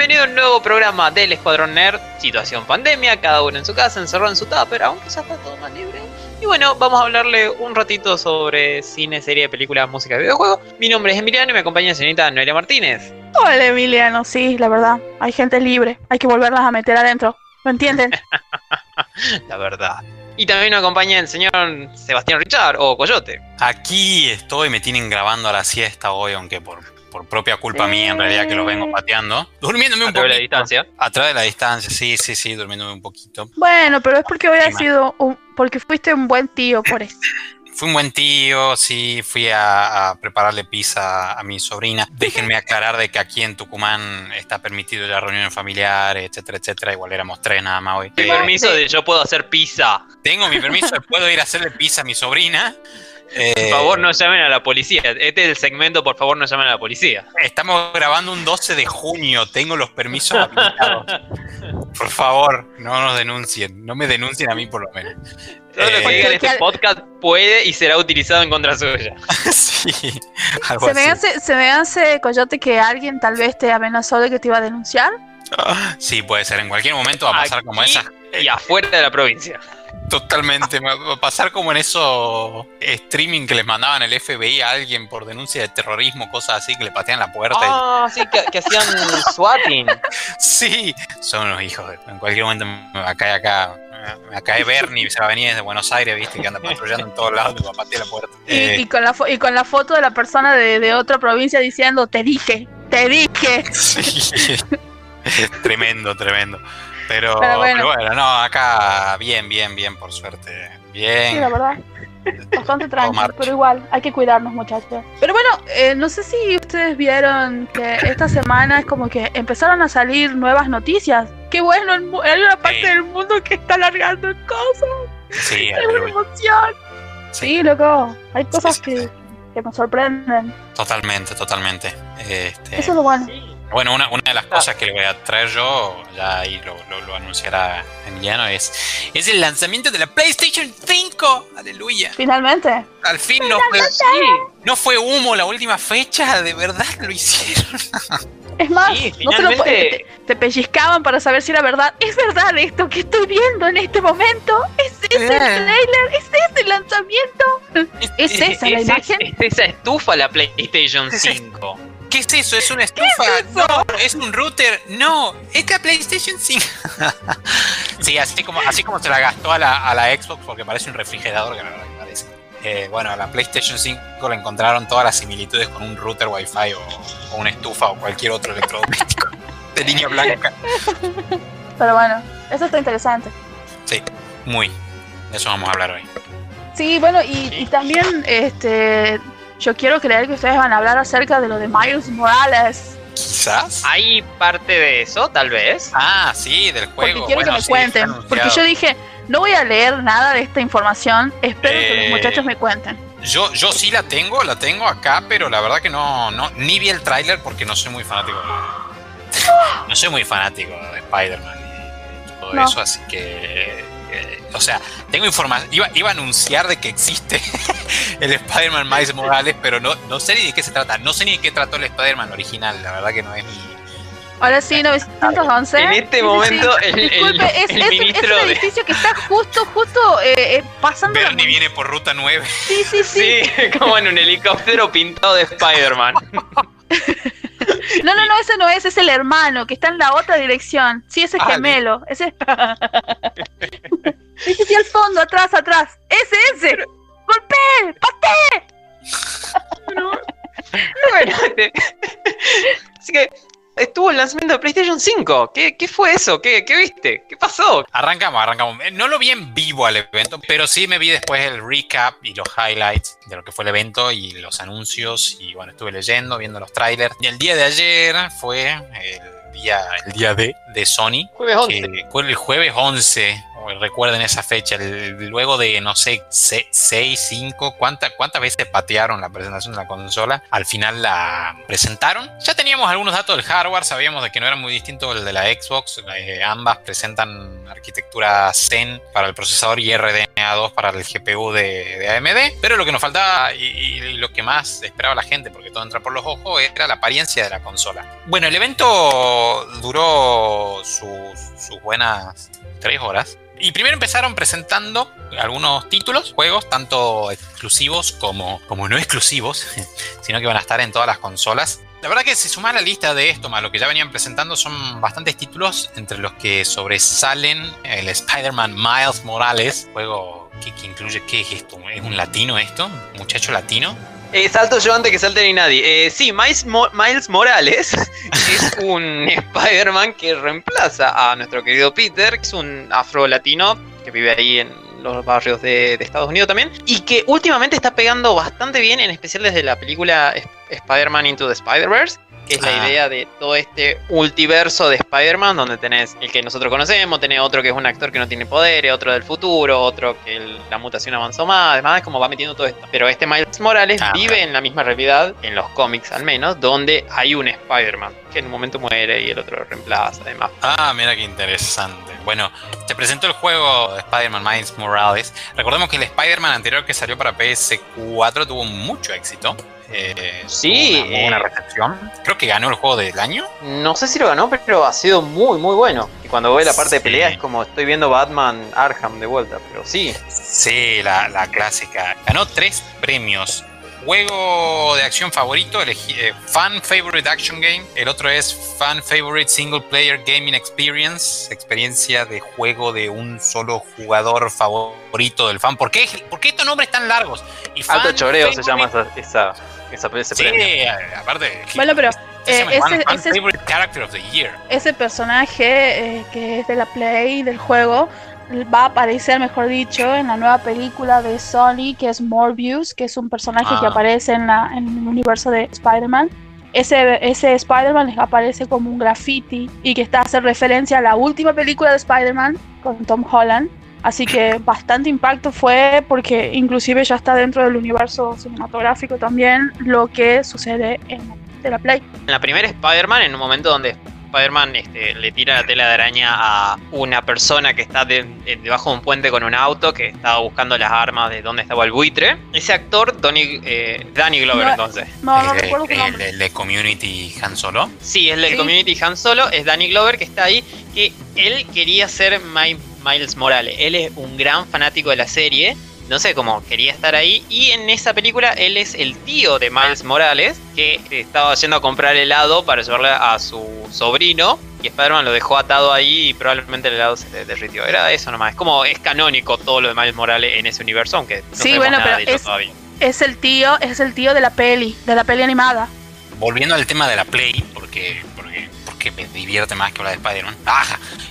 bienvenido a un nuevo programa del Escuadrón Nerd. Situación pandemia, cada uno en su casa, encerrado en su pero aunque ya está todo más libre. Y bueno, vamos a hablarle un ratito sobre cine, serie, película, música y videojuegos. Mi nombre es Emiliano y me acompaña la señorita Noelia Martínez. Hola Emiliano, sí, la verdad, hay gente libre, hay que volverlas a meter adentro, ¿lo entienden? la verdad. Y también nos acompaña el señor Sebastián Richard o Coyote. Aquí estoy, me tienen grabando a la siesta hoy, aunque por por propia culpa mía en realidad que los vengo pateando. Durmiéndome un poco. A través de la distancia. A través de la distancia, sí, sí, sí, durmiéndome un poquito. Bueno, pero es porque había sido un, porque fuiste un buen tío por eso. Fui un buen tío, sí, fui a, prepararle pizza a mi sobrina. Déjenme aclarar de que aquí en Tucumán está permitido ya reuniones familiares, etcétera, etcétera. Igual éramos tres nada más hoy. Mi permiso de yo puedo hacer pizza. Tengo mi permiso de puedo ir a hacerle pizza a mi sobrina. Eh, por favor, no llamen a la policía. Este es el segmento, por favor, no llamen a la policía. Estamos grabando un 12 de junio, tengo los permisos habilitados. Por favor, no nos denuncien. No me denuncien a mí, por lo menos. Todo lo que eh, diga en este podcast puede y será utilizado en contra suya. sí, se, Me hace, se me hace, Coyote, que alguien tal vez te amenazó de que te iba a denunciar. sí, puede ser. En cualquier momento va a pasar como esa. Y afuera de la provincia. Totalmente. Va a pasar como en esos streaming que les mandaban el FBI a alguien por denuncia de terrorismo, cosas así, que le patean la puerta. Ah, sí, que, hacían swatting. Sí, son unos hijos. En cualquier momento me va a caer acá. Me cae Bernie, se va a venir desde Buenos Aires, viste, que anda patrullando en todos lados, me va a patear la puerta. Y, eh, con, la y con la foto de la persona de, otra provincia diciendo, te dije, te dije. Sí. tremendo, tremendo. Pero, bueno. no, acá bien, bien, bien, por suerte. Bien. Sí, la verdad. Bastante tranquilo, pero igual, hay que cuidarnos, muchachos. Pero bueno, eh, no sé si ustedes vieron que esta semana es como que empezaron a salir nuevas noticias. Qué bueno, hay una parte del mundo que está alargando cosas. Sí, hay una emoción. Sí. loco, hay cosas que, que, nos sorprenden. Totalmente, totalmente. Este... Eso es lo bueno. Bueno, una, una de las cosas que le voy a traer yo, ya ahí lo, lo, anunciará Emiliano, es, es el lanzamiento de la PlayStation 5. Aleluya. Finalmente. Al fin no fue, no fue humo la última fecha, de verdad lo hicieron. Es más, no te, te, pellizcaban para saber si era verdad. ¿Es verdad esto que estoy viendo en este momento? ¿Es ese el eh. trailer? ¿Es ese el lanzamiento? ¿Es, esa la imagen? Es esa estufa la PlayStation 5. ¿Qué es eso? ¿Es una estufa? no, es un router. No, es la PlayStation 5. sí, así como, así como se la gastó a la, a la Xbox porque parece un refrigerador, que la verdad que parece. Eh, bueno, a la PlayStation 5 le encontraron todas las similitudes con un router Wi-Fi o, una estufa o cualquier otro electrodoméstico de línea blanca. Pero bueno, eso está interesante. Sí, muy. De eso vamos a hablar hoy. Sí, bueno, y, y también este yo quiero creer que ustedes van a hablar acerca de lo de Miles Morales. Quizás. ¿Hay parte de eso, tal vez? Ah, sí, del juego. Porque quiero que me cuenten. Porque yo dije, no voy a leer nada de esta información, espero que los eh, muchachos me cuenten. Yo, yo sí la tengo, la tengo acá, pero la verdad que no, no ni vi el tráiler porque no soy muy fanático. no soy muy fanático de Spider-Man y todo eso, así que o sea, tengo información, iba, iba, a anunciar de que existe el Spider-Man Miles Morales, pero no, no sé ni de qué se trata, no sé ni de qué trató el Spider-Man original, la verdad que no es mi... Ahora sí, 911. En este momento, el, Disculpe, es, ministro es, un edificio que está justo, justo eh, eh pasando. Bernie viene por ruta 9. Sí, sí, sí. Sí, como en un helicóptero pintado de Spider-Man. No, no, no, ese no es, es el hermano que está en la otra dirección. Sí, ese es ah, gemelo. Ese Ese sí al fondo, atrás, atrás. Ese, ese. ¡Golpe! ¡Pate! bueno, este, así que estuvo el lanzamiento de PlayStation 5. ¿Qué, fue eso? ¿Qué, ¿Qué, viste? ¿Qué pasó? Arrancamos, arrancamos. Eh, no lo vi en vivo al evento, pero sí me vi después el recap y los highlights de lo que fue el evento y los anuncios. Y bueno, estuve leyendo, viendo los trailers. Y el día de ayer fue el día, el día de, de Sony. Jueves 11. fue el jueves 11 recuerden esa fecha, luego de, no sé, 6, 5, ¿cuántas veces patearon la presentación de la consola? Al final la presentaron. Ya teníamos algunos datos del hardware, sabíamos de que no era muy distinto el de la Xbox, eh, ambas presentan arquitectura Zen para el procesador y RDNA2 para el GPU de, AMD. Pero lo que nos faltaba y, lo que más esperaba la gente, porque todo entra por los ojos, era la apariencia de la consola. Bueno, el evento duró sus buenas tres horas. Y primero empezaron presentando algunos títulos, juegos, tanto exclusivos como, como no exclusivos, sino que van a estar en todas las consolas. La verdad que si sumas la lista de esto más lo que ya venían presentando son bastantes títulos, entre los que sobresalen el Spider-Man Miles Morales, juego que, incluye, ¿qué es esto? ¿Es un latino esto? ¿Un muchacho latino? Eh, salto yo antes que salte ni nadie. Eh, sí, Miles, Miles Morales es un Spider-Man que reemplaza a nuestro querido Peter, que es un afro-latino que vive ahí en los barrios de, Estados Unidos también, y que últimamente está pegando bastante bien, en especial desde la película Spider-Man Into the Spider-Verse, que es la ah. idea de todo este multiverso de Spider-Man, donde tenés el que nosotros conocemos, tenés otro que es un actor que no tiene poderes, otro del futuro, otro que la mutación avanzó más, además es como va metiendo todo esto. Pero este Miles Morales ah, vive en la misma realidad, en los cómics al menos, donde hay un Spider-Man que en un momento muere y el otro lo reemplaza, además. Ah, mira qué interesante. Bueno, te presentó el juego de Spider-Man Miles Morales. Recordemos que el Spider-Man anterior que salió para PS4 tuvo mucho éxito. Eh, sí. Una, eh, recepción. Creo que ganó el juego del año. No sé si lo ganó, pero ha sido muy, muy bueno. Y cuando ve la parte de pelea es como estoy viendo Batman Arkham de vuelta, pero sí. Sí, la, la clásica. Ganó tres premios juego de acción favorito, elegí, eh, Fan Favorite Action Game. El otro es Fan Favorite Single Player Gaming Experience, experiencia de juego de un solo jugador favorito del fan. ¿Por qué, ¿Por qué estos nombres tan largos? Y Alto choreo se llama esa, esa, ese sí, premio. aparte. Bueno, pero. Eh, ese, ese, character of the year. ese personaje eh, que es de la play del juego va a aparecer, mejor dicho, en la nueva película de Sony, que es Morbius, que es un personaje que ah. aparece en, la, en el universo de Spider-Man. Ese, ese Spider-Man aparece como un graffiti y que está hace referencia a la última película de Spider-Man con Tom Holland. Así que bastante impacto fue porque inclusive ya está dentro del universo cinematográfico también lo que sucede en la Play. En la primera Spider-Man, en un momento donde Spider-Man este, le tira la tela de araña a una persona que está debajo de un puente con un auto, que estaba buscando las armas de donde estaba el buitre. Ese actor, eh, Danny Glover, entonces. No, no recuerdo ¿El de Community Han Solo? Sí, es el de Community Han Solo, es Danny Glover que está ahí, que él quería ser Miles Morales. Él es un gran fanático de la serie no sé, cómo quería estar ahí. Y en esa película él es el tío de Miles Morales, que estaba yendo a comprar helado para llevarle a su sobrino. Y Spider-Man lo dejó atado ahí y probablemente el helado se derritió. Era eso nomás. Es como es canónico todo lo de Miles Morales en ese universo, aunque no sí, bueno, pero es, es el tío, es el tío de la peli, de la peli animada. Volviendo al tema de la Play, porque, porque, porque me divierte más que hablar de Spider-Man.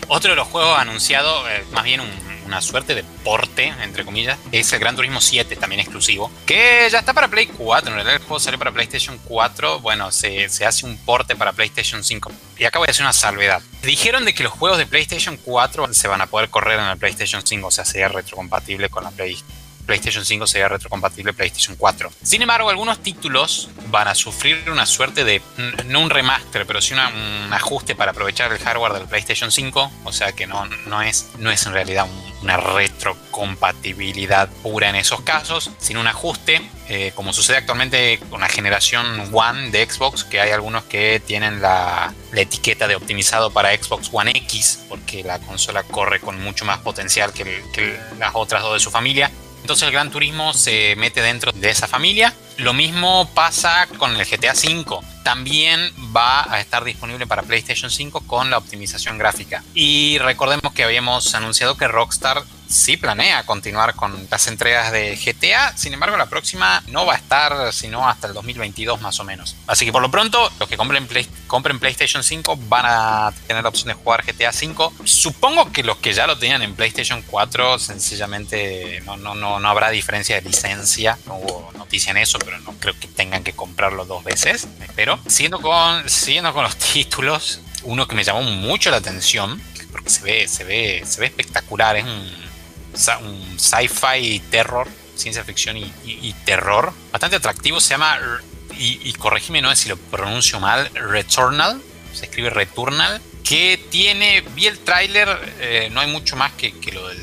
Otro de los juegos anunciados, eh, más bien un una suerte de porte, entre comillas, es el Gran Turismo 7, también exclusivo, que ya está para Play 4. En realidad el juego sale para PlayStation 4. Bueno, se, se hace un porte para PlayStation 5. Y acá voy a hacer una salvedad. Dijeron de que los juegos de PlayStation 4 se van a poder correr en el PlayStation 5, o sea, sería retrocompatible con la PlayStation PlayStation 5 sería retrocompatible PlayStation 4. Sin embargo, algunos títulos van a sufrir una suerte de, no un remaster, pero sí un ajuste para aprovechar el hardware del PlayStation 5. O sea que no, no, es, no es en realidad una retrocompatibilidad pura en esos casos, sino un ajuste, eh, como sucede actualmente con la generación One de Xbox, que hay algunos que tienen la, etiqueta de optimizado para Xbox One X, porque la consola corre con mucho más potencial que las otras dos de su familia. Entonces el Gran Turismo se mete dentro de esa familia. Lo mismo pasa con el GTA V. También va a estar disponible para PlayStation 5 con la optimización gráfica. Y recordemos que habíamos anunciado que Rockstar sí planea continuar con las entregas de GTA, sin embargo la próxima no va a estar sino hasta el 2022 más o menos. Así que por lo pronto los que compren, compren PlayStation 5 van a tener la opción de jugar GTA 5. Supongo que los que ya lo tenían en PlayStation 4 sencillamente no, no, no, no habrá diferencia de licencia, no hubo noticia en eso, pero no creo que tengan que comprarlo dos veces, espero. Siguiendo con, siguiendo con los títulos, uno que me llamó mucho la atención, porque se ve, se ve, se ve espectacular, es un un sci-fi terror, ciencia ficción y, terror. Bastante atractivo, se llama, y, y no si lo pronuncio mal, Returnal, se escribe Returnal. que tiene, vi el tráiler, eh, no hay mucho más que, que lo del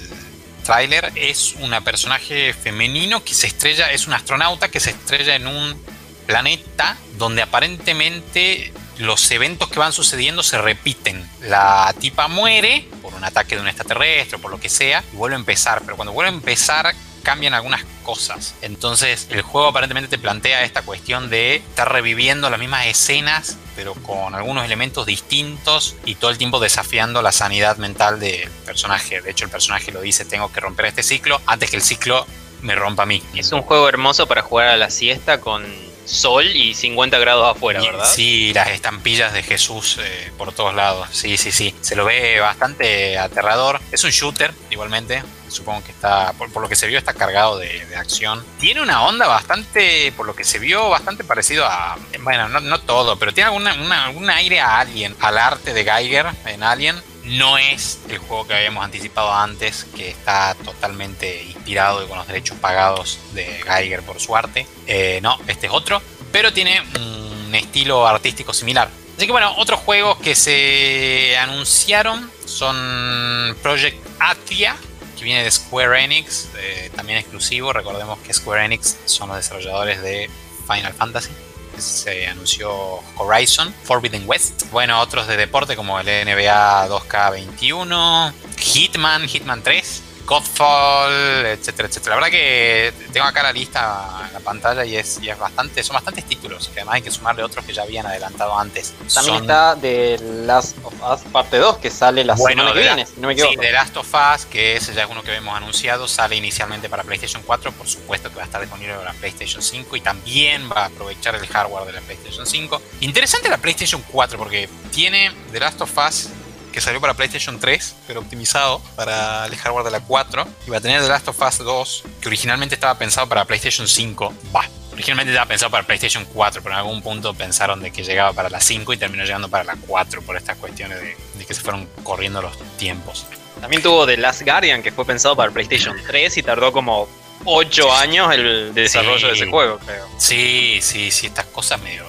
tráiler, es una personaje femenino que se estrella, es un astronauta que se estrella en un planeta donde aparentemente los eventos que van sucediendo se repiten. La tipa muere por un ataque de un extraterrestre o por lo que sea y vuelve a empezar, pero cuando vuelve a empezar cambian algunas cosas. Entonces el juego aparentemente te plantea esta cuestión de estar reviviendo las mismas escenas, pero con algunos elementos distintos y todo el tiempo desafiando la sanidad mental del personaje. De hecho el personaje lo dice, tengo que romper este ciclo antes que el ciclo me rompa a mí. Es un juego hermoso para jugar a la siesta con sol y 50 grados afuera, ¿verdad? Sí, las estampillas de Jesús eh, por todos lados. Sí, sí, sí. Se lo ve bastante aterrador. Es un shooter, igualmente. Supongo que está, por, lo que se vio, está cargado de, acción. Tiene una onda bastante, por lo que se vio, bastante parecido a. Bueno, no, todo, pero tiene alguna, algún aire a Alien, al arte de Geiger en Alien no es el juego que habíamos anticipado antes, que está totalmente inspirado y con los derechos pagados de Geiger por su arte. Eh, no, este es otro, pero tiene un estilo artístico similar. Así que bueno, otros juegos que se anunciaron son Project Atria, que viene de Square Enix, eh, también exclusivo. Recordemos que Square Enix son los desarrolladores de Final Fantasy se anunció Horizon, Forbidden West. Bueno, otros de deporte como el NBA 2K21, Hitman, Hitman 3, Godfall, etcétera, etcétera. La verdad que tengo acá la lista en la pantalla y es, y es bastante, son bastantes títulos, que además hay que sumarle otros que ya habían adelantado antes. También está The Last of Us parte 2, que sale la semana que viene, no me equivoco. Sí, The Last of Us, que ese ya es uno que hemos anunciado, sale inicialmente para PlayStation 4, por supuesto que va a estar disponible para PlayStation 5 y también va a aprovechar el hardware de la PlayStation 5. Interesante la PlayStation 4 porque tiene The Last of Us que salió para PlayStation 3, pero optimizado para el hardware de la 4. Y va a tener The Last of Us 2, que originalmente estaba pensado para PlayStation 5. Va, originalmente estaba pensado para PlayStation 4, pero en algún punto pensaron de que llegaba para la 5 y terminó llegando para la 4 por estas cuestiones de, que se fueron corriendo los tiempos. También tuvo The Last Guardian, que fue pensado para PlayStation 3 y tardó como 8 años el desarrollo de ese juego, creo. Sí, sí, sí, estas cosas medio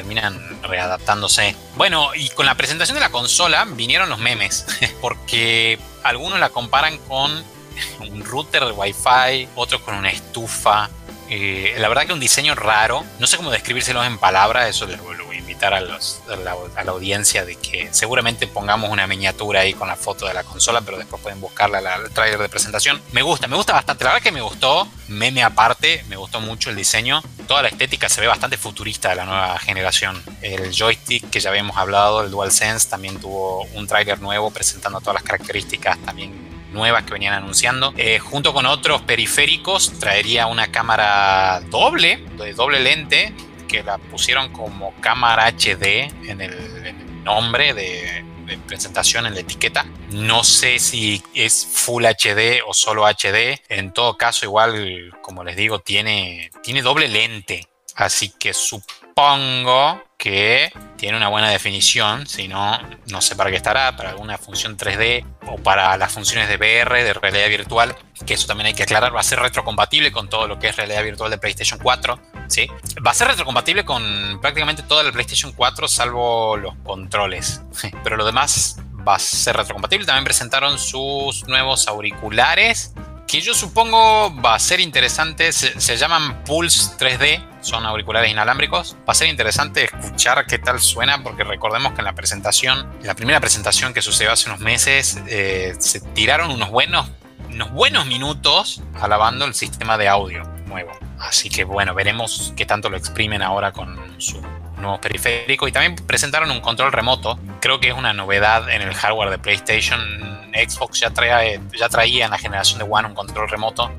terminan readaptándose. Bueno, y con la presentación de la consola vinieron los memes, porque algunos la comparan con un router de Wi-Fi, otros con una estufa. Eh, la verdad que un diseño raro, no sé cómo describírselos en palabras, eso lo, voy a invitar a, los, a, la, audiencia de que seguramente pongamos una miniatura ahí con la foto de la consola, pero después pueden buscarla al trailer de presentación. Me gusta, me gusta bastante, la verdad que me gustó, meme aparte, me gustó mucho el diseño, toda la estética se ve bastante futurista de la nueva generación. El joystick que ya habíamos hablado, el DualSense, también tuvo un tráiler nuevo presentando todas las características también nuevas que venían anunciando. Eh, junto con otros periféricos, traería una cámara doble, de doble lente, que la pusieron como cámara HD en el nombre de, presentación en la etiqueta. No sé si es Full HD o solo HD. En todo caso, igual, como les digo, tiene, tiene doble lente. Así que supongo que tiene una buena definición, si no, no sé para qué estará, para alguna función 3D o para las funciones de VR, de realidad virtual, que eso también hay que aclarar, va a ser retrocompatible con todo lo que es realidad virtual de PlayStation 4, ¿sí? Va a ser retrocompatible con prácticamente toda la PlayStation 4 salvo los controles, pero lo demás va a ser retrocompatible. También presentaron sus nuevos auriculares que yo supongo va a ser interesante, se, llaman Pulse 3D, son auriculares inalámbricos. Va a ser interesante escuchar qué tal suena, porque recordemos que en la presentación, en la primera presentación que sucedió hace unos meses, eh, se tiraron unos buenos, unos buenos minutos alabando el sistema de audio nuevo. Así que bueno, veremos qué tanto lo exprimen ahora con su nuevo periférico. Y también presentaron un control remoto. Creo que es una novedad en el hardware de PlayStation Xbox ya traía, ya traía en la generación de One un control remoto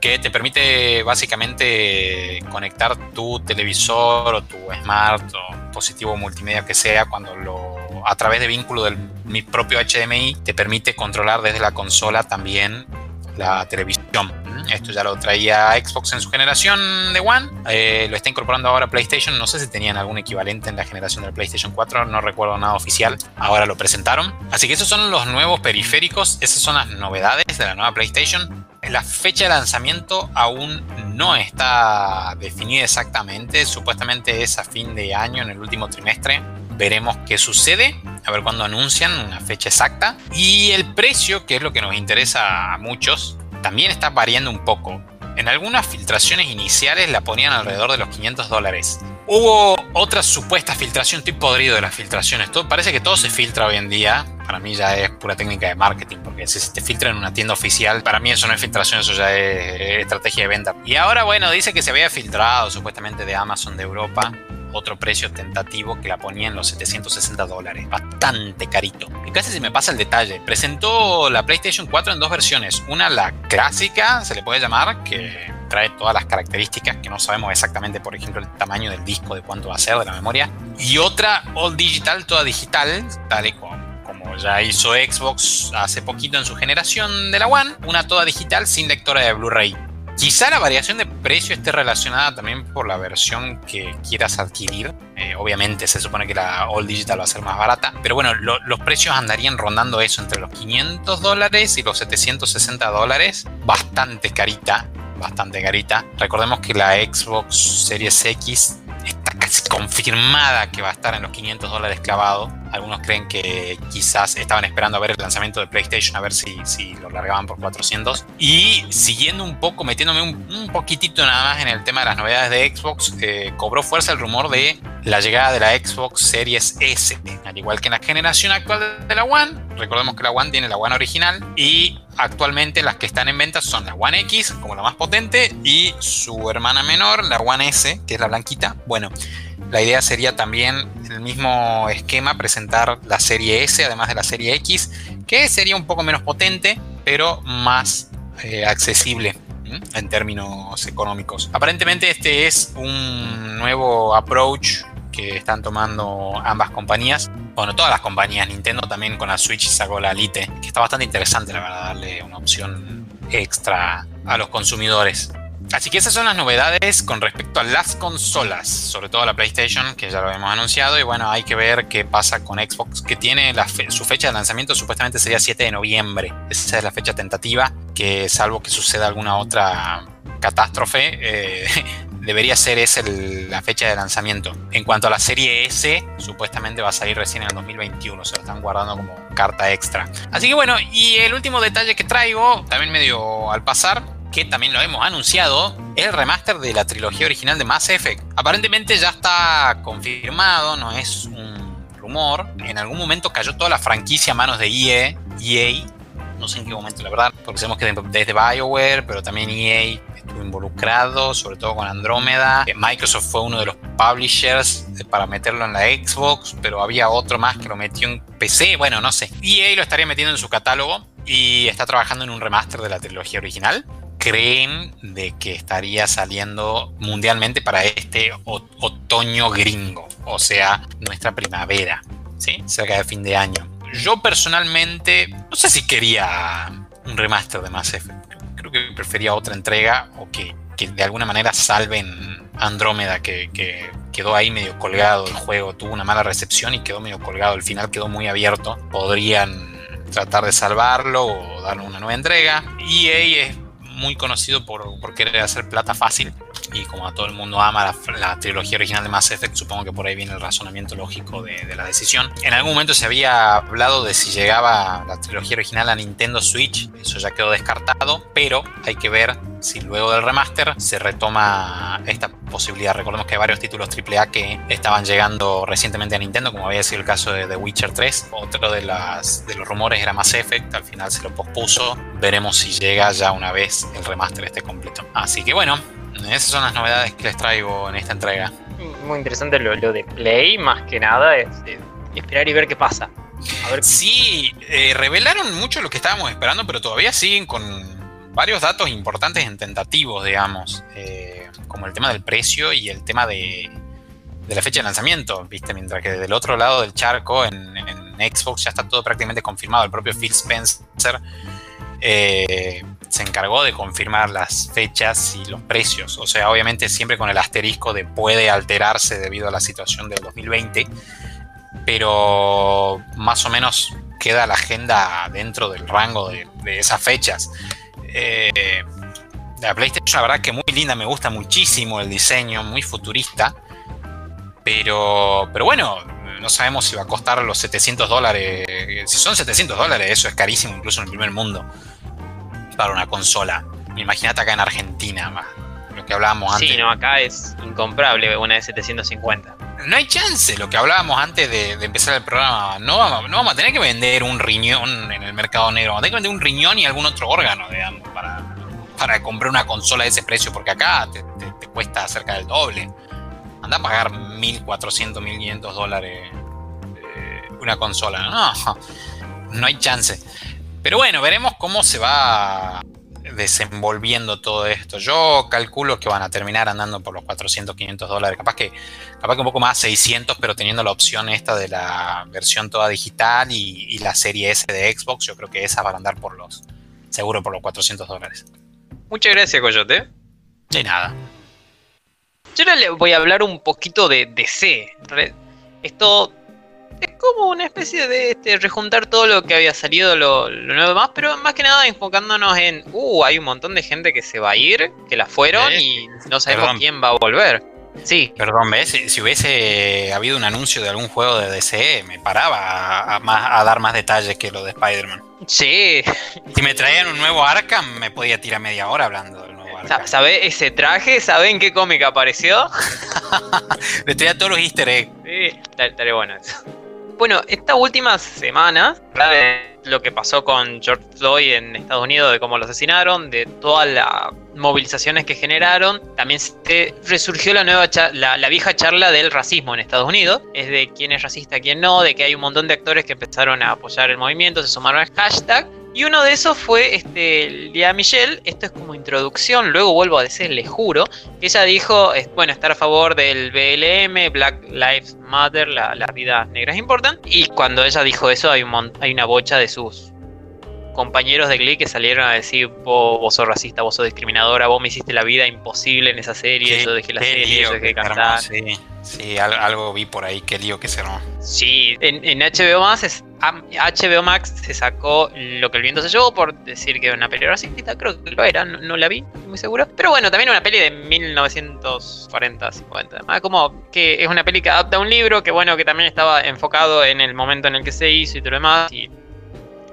que te permite básicamente conectar tu televisor o tu smart o dispositivo multimedia que sea cuando lo a través de vínculo del mi propio HDMI te permite controlar desde la consola también la televisión. Esto ya lo traía Xbox en su generación de One, eh, lo está incorporando ahora PlayStation. No sé si tenían algún equivalente en la generación del PlayStation 4, no recuerdo nada oficial. Ahora lo presentaron. Así que esos son los nuevos periféricos, esas son las novedades de la nueva PlayStation. La fecha de lanzamiento aún no está definida exactamente, supuestamente es a fin de año, en el último trimestre. Veremos qué sucede, a ver cuándo anuncian una fecha exacta. Y el precio, que es lo que nos interesa a muchos, también está variando un poco. En algunas filtraciones iniciales la ponían alrededor de los 500 dólares. Hubo otra supuesta filtración, estoy podrido de las filtraciones. Todo, parece que todo se filtra hoy en día. Para mí ya es pura técnica de marketing, porque si se te filtra en una tienda oficial, para mí eso no es filtración, eso ya es estrategia de venta. Y ahora, bueno, dice que se había filtrado supuestamente de Amazon de Europa otro precio tentativo que la ponía en los 760 dólares. Bastante carito. Y casi se me pasa el detalle. Presentó la PlayStation 4 en dos versiones. Una, la clásica, se le puede llamar, que trae todas las características que no sabemos exactamente, por ejemplo, el tamaño del disco, de cuánto va a ser, de la memoria. Y otra, all digital, toda digital, tal y como ya hizo Xbox hace poquito en su generación de la One, una toda digital sin lectora de Blu-ray. Quizá la variación de precio esté relacionada también por la versión que quieras adquirir. Eh, obviamente se supone que la All Digital va a ser más barata, pero bueno, los precios andarían rondando eso entre los 500 dólares y los 760 dólares. Bastante carita, bastante carita. Recordemos que la Xbox Series X confirmada que va a estar en los 500 dólares clavado. Algunos creen que quizás estaban esperando a ver el lanzamiento de PlayStation, a ver si, si lo largaban por 400. Y siguiendo un poco, metiéndome un, poquitito nada más en el tema de las novedades de Xbox, eh, cobró fuerza el rumor de la llegada de la Xbox Series S. Al igual que en la generación actual de la One, recordemos que la One tiene la One original y actualmente las que están en venta son la One X como la más potente y su hermana menor, la One S, que es la blanquita. Bueno, la idea sería también el mismo esquema presentar la serie S además de la serie X, que sería un poco menos potente, pero más eh, accesible en términos económicos. Aparentemente este es un nuevo approach que están tomando ambas compañías. Bueno, todas las compañías, Nintendo también con la Switch sacó la Lite, que está bastante interesante, la verdad, darle una opción extra a los consumidores. Así que esas son las novedades con respecto a las consolas, sobre todo la PlayStation, que ya lo hemos anunciado, y bueno, hay que ver qué pasa con Xbox, que tiene su fecha de lanzamiento supuestamente sería 7 de noviembre. Esa es la fecha tentativa, que salvo que suceda alguna otra catástrofe, eh, debería ser esa la fecha de lanzamiento. En cuanto a la serie S, supuestamente va a salir recién en el 2021, se lo están guardando como carta extra. Así que bueno, y el último detalle que traigo, también medio al pasar, que también lo hemos anunciado, el remaster de la trilogía original de Mass Effect. Aparentemente ya está confirmado, no es un rumor. En algún momento cayó toda la franquicia a manos de EA. EA, no sé en qué momento, la verdad, porque sabemos que desde BioWare, pero también EA estuvo involucrado, sobre todo con Andrómeda. Microsoft fue uno de los publishers para meterlo en la Xbox, pero había otro más que lo metió en PC. Bueno, no sé. EA lo estaría metiendo en su catálogo y está trabajando en un remaster de la trilogía original creen de que estaría saliendo mundialmente para este otoño gringo, o sea, nuestra primavera, ¿sí? cerca de fin de año. Yo personalmente no sé si quería un remaster de Mass Effect. Creo que prefería otra entrega o que, de alguna manera salven Andrómeda, que, que quedó ahí medio colgado el juego, tuvo una mala recepción y quedó medio colgado. El final quedó muy abierto. Podrían tratar de salvarlo o darle una nueva entrega. EA es muy conocido por, por, querer hacer plata fácil. Y como a todo el mundo ama la, trilogía original de Mass Effect, supongo que por ahí viene el razonamiento lógico de, la decisión. En algún momento se había hablado de si llegaba la trilogía original a Nintendo Switch, eso ya quedó descartado, pero hay que ver si luego del remaster se retoma esta posibilidad. Recordemos que hay varios títulos AAA que estaban llegando recientemente a Nintendo, como había sido el caso de The Witcher 3. Otro de, de los rumores era Mass Effect, al final se lo pospuso. Veremos si llega ya una vez el remaster esté completo. Así que bueno, esas son las novedades que les traigo en esta entrega. Muy interesante lo, de Play, más que nada, es, esperar y ver qué pasa. A ver. Sí, eh, revelaron mucho lo que estábamos esperando, pero todavía siguen con varios datos importantes en tentativos, digamos, eh, como el tema del precio y el tema de, la fecha de lanzamiento, ¿viste? Mientras que del otro lado del charco, en, Xbox, ya está todo prácticamente confirmado. El propio Phil Spencer eh, se encargó de confirmar las fechas y los precios. O sea, obviamente siempre con el asterisco de puede alterarse debido a la situación del 2020, pero más o menos queda la agenda dentro del rango de esas fechas. Eh, la PlayStation, la verdad que muy linda, me gusta muchísimo el diseño, muy futurista. Pero, pero bueno, no sabemos si va a costar los 700 dólares. Si son 700 dólares, eso es carísimo, incluso en el primer mundo. Para una consola. Imagínate acá en Argentina, lo que hablábamos antes. Sí, no, acá es incomparable una de 750. No hay chance, lo que hablábamos antes de, empezar el programa. No vamos, no vamos a tener que vender un riñón en el mercado negro. Vamos a tener que vender un riñón y algún otro órgano, digamos, para, para comprar una consola de ese precio, porque acá te, cuesta cerca del doble. Anda a pagar 1.400, 1.500 dólares eh, una consola. No, no hay chance. Pero bueno, veremos cómo se va desenvolviendo todo esto. Yo calculo que van a terminar andando por los 400, 500 dólares. Capaz que, capaz que un poco más 600, pero teniendo la opción esta de la versión toda digital y, y la serie S de Xbox, yo creo que esa va a andar por los, seguro por los 400 dólares. Muchas gracias, Coyote. De nada. Yo ahora le voy a hablar un poquito de DC. Esto es como una especie de este, rejuntar todo lo que había salido, lo, nuevo más, pero más que nada enfocándonos en, uh, hay un montón de gente que se va a ir, que la fueron y no sabemos quién va a volver. Sí. Perdón, ¿ves? Si, hubiese habido un anuncio de algún juego de DC, me paraba a, dar más detalles que lo de Spider-Man. Sí. Si me traían un nuevo Arkham, me podía tirar media hora hablando del nuevo Arkham. ¿Sabe ese traje? ¿Saben qué cómic apareció? Le traía todos los easter eggs. Sí, estaría bueno eso. Bueno, esta última semana, lo que pasó con George Floyd en Estados Unidos, de cómo lo asesinaron, de todas las movilizaciones que generaron, también se resurgió la nueva la, vieja charla del racismo en Estados Unidos, es de quién es racista, quién no, de que hay un montón de actores que empezaron a apoyar el movimiento, se sumaron al hashtag y uno de esos fue este, Lea Michelle. Esto es como introducción. Luego vuelvo a decir, le juro, que ella dijo, bueno, estar a favor del BLM, Black Lives Matter, la, las vidas negras importan. Y cuando ella dijo eso, hay, un, hay una bocha de sus compañeros de Glee que salieron a decir, vos, sos racista, vos sos discriminadora, vos me hiciste la vida imposible en esa serie, yo dejé la serie, yo dejé cantar. Sí, algo vi por ahí, qué lío que se no. Sí, en, HBO Max es, HBO Max se sacó lo que el viento se llevó por decir que era una peli racista, creo que lo era, no, la vi, muy seguro. Pero bueno, también una peli de 1940, 50. Ah, como que es una peli que adapta un libro, que bueno, que también estaba enfocado en el momento en el que se hizo y todo lo demás. Y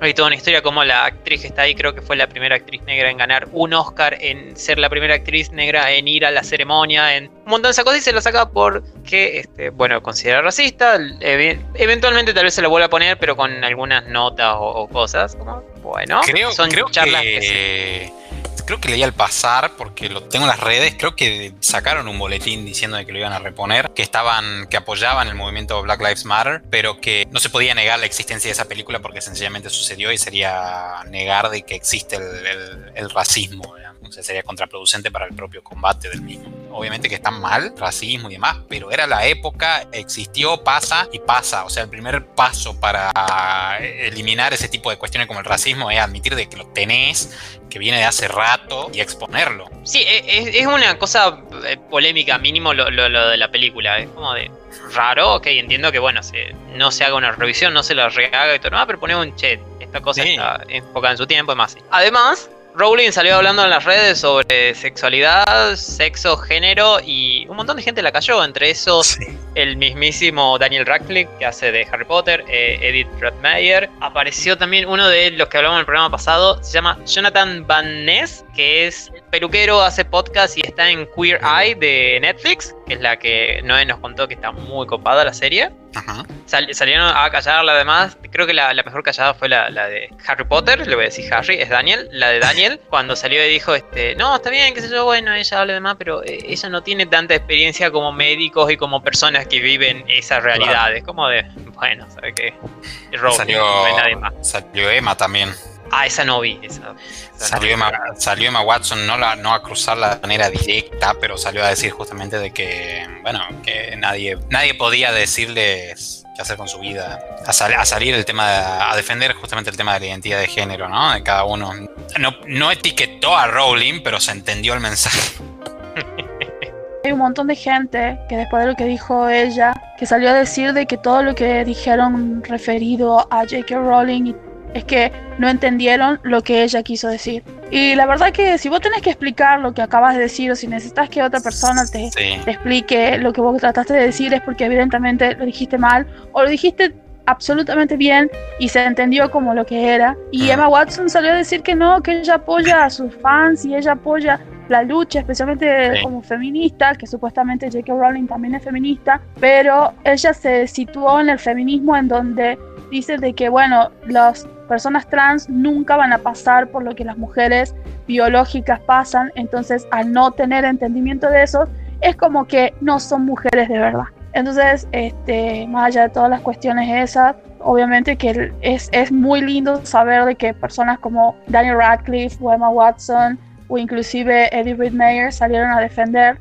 hay toda una historia como la actriz que está ahí, creo que fue la primera actriz negra en ganar un Oscar, en ser la primera actriz negra en ir a la ceremonia, en un montón de esas cosas y se lo saca porque, este, bueno, considera racista. eventualmente tal vez se lo vuelva a poner, pero con algunas notas o, cosas. Como, bueno, creo, son charlas que creo que leí al pasar, porque lo tengo en las redes, creo que sacaron un boletín diciendo que lo iban a reponer, que estaban, que apoyaban el movimiento Black Lives Matter, pero que no se podía negar la existencia de esa película porque sencillamente sucedió y sería negar de que existe el, racismo. sería contraproducente para el propio combate del mismo. Obviamente que está mal, racismo y demás, pero era la época, existió, pasa y pasa. O sea, el primer paso para eliminar ese tipo de cuestiones como el racismo es admitir de que lo tenés que viene de hace rato y exponerlo. Sí, e, es, una cosa eh, polémica, mínimo lo, de la película. Es como de raro, ok, entiendo que bueno, se, no se haga una revisión, no se la rehaga y todo, no, pero pone un chat. Esta cosa está enfocada en su tiempo y más. Además, Rowling salió hablando en las redes sobre sexualidad, sexo, género y un montón de gente la cayó, entre esos el mismísimo Daniel Radcliffe que hace de Harry Potter, eh, Edith Redmayne. Apareció también uno de los que hablamos en el programa pasado, se llama Jonathan Van Ness, que es peluquero, hace podcast y está en Queer Eye de Netflix, que es la que Noé nos contó que está muy copada la serie salieron a callarla además. Creo que la, mejor callada fue la, de Harry Potter, le voy a decir Harry, es Daniel. La de Daniel, cuando salió y dijo, este, no, está bien, qué sé yo, bueno, ella habla de más, pero eh, ella no tiene tanta experiencia como médicos y como personas que viven esas realidades. Como de, bueno, ¿sabe qué? salió, nadie más. Salió Emma también. Ah, esa no vi. salió, Emma, Watson, no, la, no a cruzarla de manera directa, pero salió a decir justamente de que, bueno, que nadie, nadie podía decirles qué hacer con su vida, a, salir el tema, a defender justamente el tema de la identidad de género, ¿no? De cada uno. No, no etiquetó a Rowling, pero se entendió el mensaje. Hay un montón de gente que después de lo que dijo ella, que salió a decir de que todo lo que dijeron referido a J.K. Rowling y es que no entendieron lo que ella quiso decir. Y la verdad que si vos tenés que explicar lo que acabas de decir o si necesitas que otra persona te, te explique lo que vos trataste de decir es porque evidentemente lo dijiste mal o lo dijiste absolutamente bien y se entendió como lo que era. Y Emma Watson salió a decir que no, que ella apoya a sus fans y ella apoya la lucha, especialmente como feminista, que supuestamente J.K. Rowling también es feminista, pero ella se situó en el feminismo en donde dice de que, bueno, las personas trans nunca van a pasar por lo que las mujeres biológicas pasan, entonces al no tener entendimiento de eso, es como que no son mujeres de verdad. Entonces, este, más allá de todas las cuestiones esas, obviamente que es, es muy lindo saber de que personas como Daniel Radcliffe o Emma Watson o inclusive Eddie Redmayne salieron a defender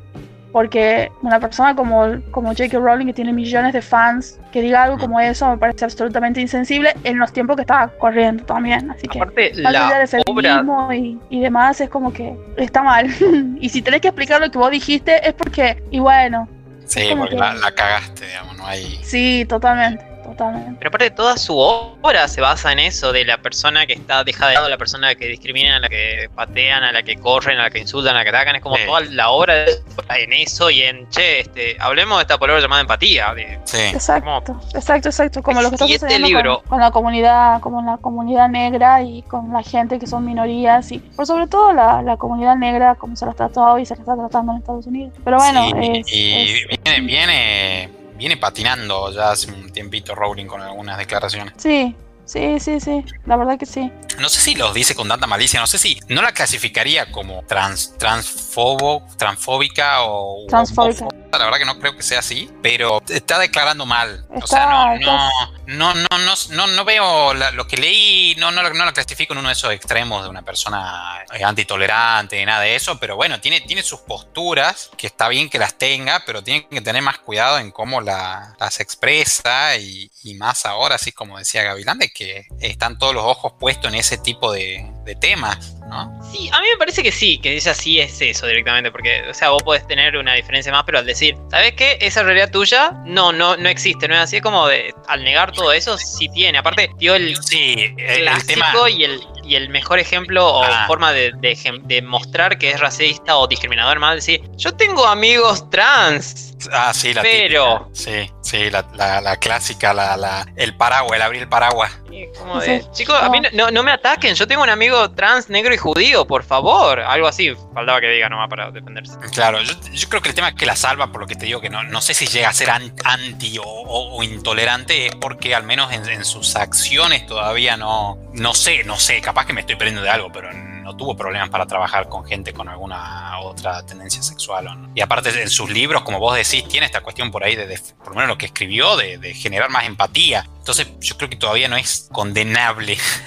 porque una persona como, como J.K. Rowling que tiene millones de fans que diga algo como eso me parece absolutamente insensible en los tiempos que estaba corriendo también así que Aparte, la de feminismo y, y, demás es como que está mal y si tenés que explicar lo que vos dijiste es porque y bueno sí porque la, la, cagaste digamos no hay sí totalmente pero aparte toda su obra se basa en eso, de la persona que está dejada de lado, la persona que discrimina, a la que patean, a la que corren, a la que insultan, a la que atacan, es como toda la obra en eso y en, che, este, hablemos de esta palabra llamada empatía. sí. Exacto, exacto, exacto, como lo que está este libro, con, la comunidad, como la comunidad negra y con la gente que son minorías y por sobre todo la, comunidad negra como se la está tratando y se la está tratando en Estados Unidos. Pero bueno, y viene, viene viene patinando ya hace un tiempito Rowling con algunas declaraciones. Sí, sí, sí, sí, la verdad que sí. No sé si los dice con tanta malicia, no sé si no la clasificaría como trans, transfobo, transfóbica o... Transfóbica. La verdad que no creo que sea así, pero está declarando mal. o sea, no, no, no, no, no, no, veo lo que leí, no, no, no la clasifico en uno de esos extremos de una persona eh, antitolerante, nada de eso, pero bueno, tiene, tiene sus posturas, que está bien que las tenga, pero tiene que tener más cuidado en cómo las expresa y, más ahora, así como decía Gavilán, de que están todos los ojos puestos en ese tipo de, de temas, ¿no? Sí, a mí me parece que sí, que ella sí es eso directamente, porque, o sea, vos podés tener una diferencia más, pero al decir, ¿sabes qué? Esa realidad tuya no, no, no existe, no es así, como de, al negar todo eso, sí tiene. Aparte, dio el, sí, el clásico y el y el mejor ejemplo o ah. forma de, de, mostrar que es racista o discriminador más decir, yo tengo amigos trans. Ah, sí, la pero Sí, sí, la, la, clásica, la, la, el paraguas, el abrir el paraguas. Como de, chicos, a mí no, no, me ataquen, yo tengo un amigo trans, negro y judío, por favor. Algo así, faltaba que diga nomás para defenderse. Claro, yo, yo creo que el tema que la salva, por lo que te digo, que no, no sé si llega a ser anti o, intolerante, es porque al menos en, en, sus acciones todavía no, no sé, no sé, capaz que me estoy perdiendo de algo, pero no tuvo problemas para trabajar con gente con alguna otra tendencia sexual. Y aparte en sus libros, como vos decís, tiene esta cuestión por ahí, de, por lo menos lo que escribió, de, generar más empatía. Entonces yo creo que todavía no es condenable.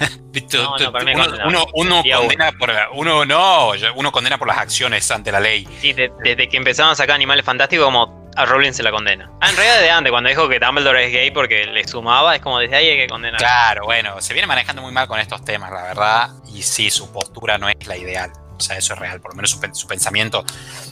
uno, uno, condena por uno no, uno condena por las acciones ante la ley. Sí, desde que empezaron a sacar animales fantásticos como a Rowling se la condena. Ah, en realidad de antes, cuando dijo que Dumbledore es gay porque le sumaba, es como desde ahí hay que condenar. Claro, bueno, se viene manejando muy mal con estos temas, la verdad, y sí, su postura no es la ideal. O sea, eso es real, por lo menos su, pensamiento,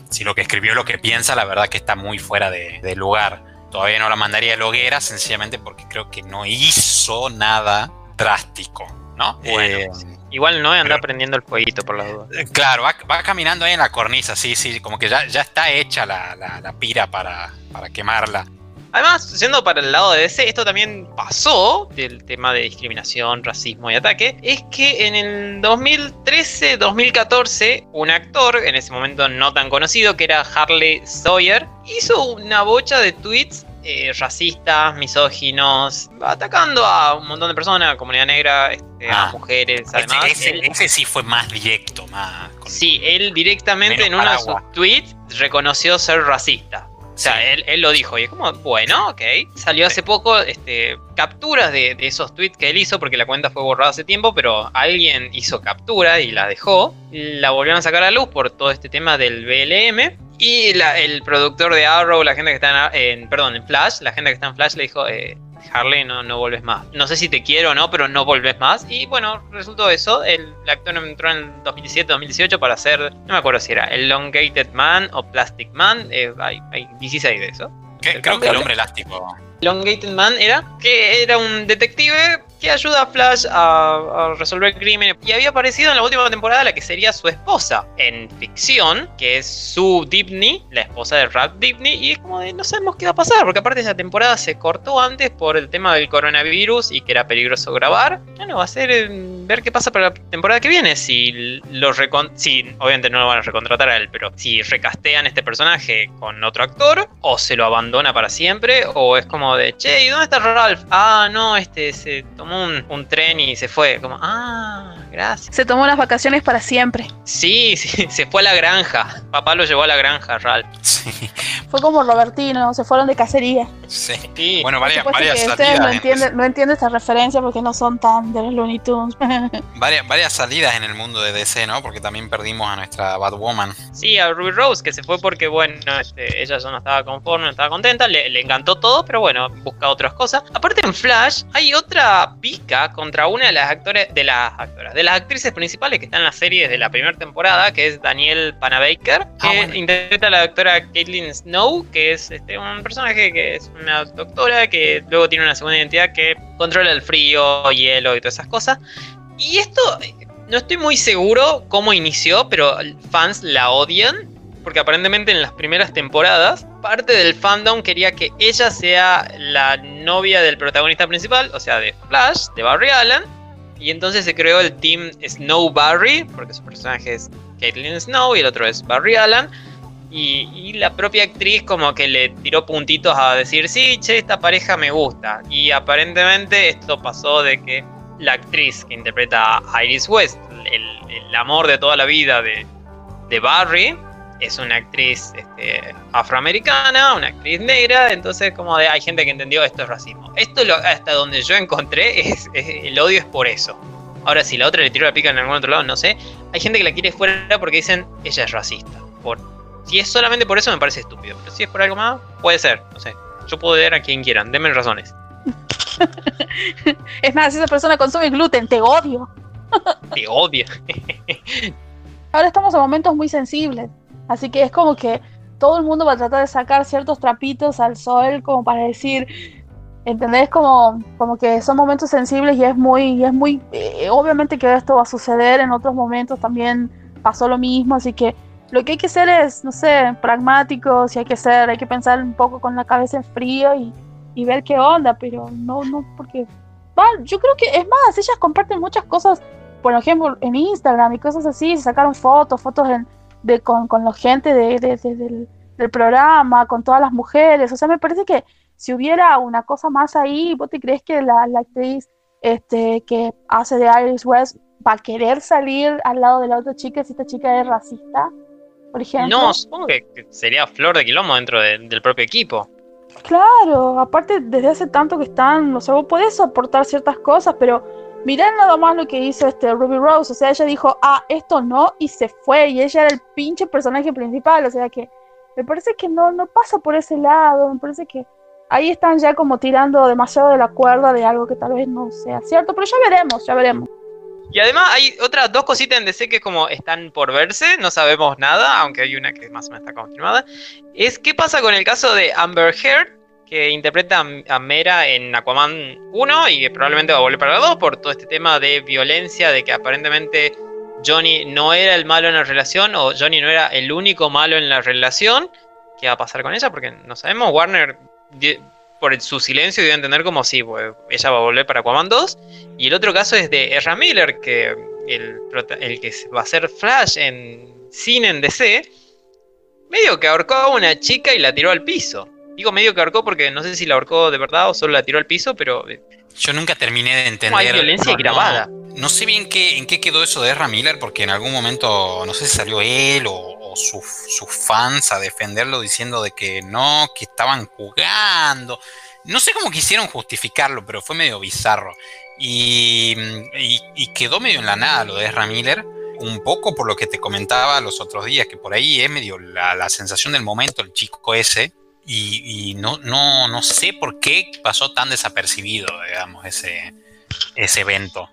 si lo que escribió es lo que piensa, la verdad que está muy fuera de, lugar. Todavía no la mandaría a la hoguera, sencillamente porque creo que no hizo nada drástico, ¿no? Bueno, eh, Igual no anda prendiendo el fueguito por las dudas. Eh, claro, va, caminando ahí en la cornisa, sí, sí, como que ya, ya está hecha la, la, pira para, para, quemarla. Además, yendo para el lado de DC, esto también pasó del tema de discriminación, racismo y ataque. Es que en el 2013-2014, un actor, en ese momento no tan conocido, que era Harley Sawyer, hizo una bocha de tweets eh, racistas, misóginos, atacando a un montón de personas, comunidad negra, este, a ah. mujeres, además. Ese, sí fue más directo, más. sí, él directamente en uno de sus tweets reconoció ser racista. O sea, él, lo dijo y es como, bueno, ok. Salió hace poco este, capturas de, de, esos tweets que él hizo porque la cuenta fue borrada hace tiempo, pero alguien hizo captura y la dejó. La volvieron a sacar a luz por todo este tema del BLM. Y el productor de Arrow, la gente que está en, perdón, en Flash, la gente que está en Flash le dijo, eh, Harley, no, no vuelves más. No sé si te quiero o no, pero no vuelves más. Y bueno, resultó eso. El, actor entró en 2017-2018 para hacer, no me acuerdo si era Elongated Man o Plastic Man. Eh, hay, hay 16 de eso. creo que el hombre elástico. Elongated Man era que era un detective que ayuda a Flash a, resolver crímenes. Y había aparecido en la última temporada la que sería su esposa en ficción, que es Sue Dibney, la esposa de Ralph Dibney. Y es como de no sabemos qué va a pasar, porque aparte esa temporada se cortó antes por el tema del coronavirus y que era peligroso grabar. Bueno, va a ser eh, ver qué pasa para la temporada que viene. Si lo recon si, obviamente no lo van a recontratar a él, pero si recastean este personaje con otro actor, o se lo abandona para siempre, o es como de che, ¿y dónde está Ralph? Ah, no, este se tomó un, tren y se fue. Como, ah, gracias. Se tomó las vacaciones para siempre. Sí, sí, se fue a la granja. Papá lo llevó a la granja, Ralph. Sí. Fue como Robertino, se fueron de cacería. Sí. Bueno, varias, varias salidas. Ustedes no entienden, no entienden esta referencia porque no son tan de los Looney Tunes. varias, varias salidas en el mundo de DC, ¿no? Porque también perdimos a nuestra Batwoman. Sí, a Ruby Rose, que se fue porque, bueno, este, ella ya no estaba conforme, no estaba contenta, le, le encantó todo, pero bueno, busca otras cosas. Aparte en Flash hay otra pica contra una de las actores, de las actoras, de las actrices principales que están en la serie desde la primera temporada, que es Daniel Panabaker, ah, que interpreta a la doctora Caitlin Snow, que es este, un personaje que es una doctora que luego tiene una segunda identidad que controla el frío, hielo y todas esas cosas. Y esto no estoy muy seguro cómo inició, pero fans la odian porque aparentemente en las primeras temporadas parte del fandom quería que ella sea la novia del protagonista principal, o sea, de Flash, de Barry Allen, y entonces se creó el team Snow Barry, porque su personaje es Caitlyn Snow y el otro es Barry Allen. Y, la propia actriz como que le tiró puntitos a decir, sí, che, esta pareja me gusta. Y aparentemente esto pasó de que la actriz que interpreta a Iris West, el, amor de toda la vida de, de Barry, es una actriz este, afroamericana, una actriz negra, entonces como de hay gente que entendió esto es racismo. Esto lo, hasta donde yo encontré es, el odio es por eso. Ahora si la otra le tiró la pica en algún otro lado, no sé. Hay gente que la quiere fuera porque dicen ella es racista. Por, si es solamente por eso me parece estúpido, pero si es por algo más, puede ser, no sé. Yo puedo leer a quien quieran, denme razones. es más, si esa persona consume gluten, te odio. te odio. Ahora estamos en momentos muy sensibles. Así que es como que todo el mundo va a tratar de sacar ciertos trapitos al sol como para decir, ¿entendés? Como, como que son momentos sensibles y es muy, y es muy, eh, obviamente que esto va a suceder en otros momentos también pasó lo mismo, así que lo que hay que hacer es, no sé, pragmáticos y hay que ser, hay que pensar un poco con la cabeza en frío y, y ver qué onda, pero no, no, porque, bueno, yo creo que es más, ellas comparten muchas cosas, por ejemplo, en Instagram y cosas así, sacaron fotos, fotos en de, con, con la gente de, del, programa, con todas las mujeres. O sea, me parece que si hubiera una cosa más ahí, ¿vos te crees que la, actriz este, que hace de Iris West va a querer salir al lado de la otra chica si esta chica es racista? Por ejemplo. No, supongo que sería flor de quilombo dentro del propio equipo. Claro, aparte desde hace tanto que están, o sea, vos podés aportar ciertas cosas, pero Mirá nada más lo que hizo este Ruby Rose, o sea, ella dijo, ah, esto no, y se fue, y ella era el pinche personaje principal, o sea que me parece que no, no pasa por ese lado, me parece que ahí están ya como tirando demasiado de la cuerda de algo que tal vez no sea cierto, pero ya veremos, ya veremos. Y además hay otras dos cositas en DC que como están por verse, no sabemos nada, aunque hay una que más o menos está confirmada. Es qué pasa con el caso de Amber Heard, que interpreta a Mera en Aquaman 1 y probablemente va a volver para la 2 por todo este tema de violencia, de que aparentemente Johnny no era el malo en la relación o Johnny no era el único malo en la relación. ¿Qué va a pasar con ella? Porque no sabemos. Warner, por su silencio, dio a entender como si pues, ella va a volver para Aquaman 2. Y el otro caso es de Ezra Miller, que el, el que va a ser Flash en cine en DC, medio que ahorcó a una chica y la tiró al piso. Digo medio que ahorcó porque no sé si la ahorcó de verdad o solo la tiró al piso, pero. Eh, Yo nunca terminé de entender. hay violencia grabada. No, sé bien qué, en qué quedó eso de Ezra Miller, porque en algún momento, no sé si salió él o, sus, fans a defenderlo diciendo de que no, que estaban jugando. No sé cómo quisieron justificarlo, pero fue medio bizarro. Y, quedó medio en la nada lo de Ezra Miller un poco por lo que te comentaba los otros días, que por ahí es medio la, la, sensación del momento, el chico ese, y, no, no, no sé por qué pasó tan desapercibido, digamos, ese, ese evento.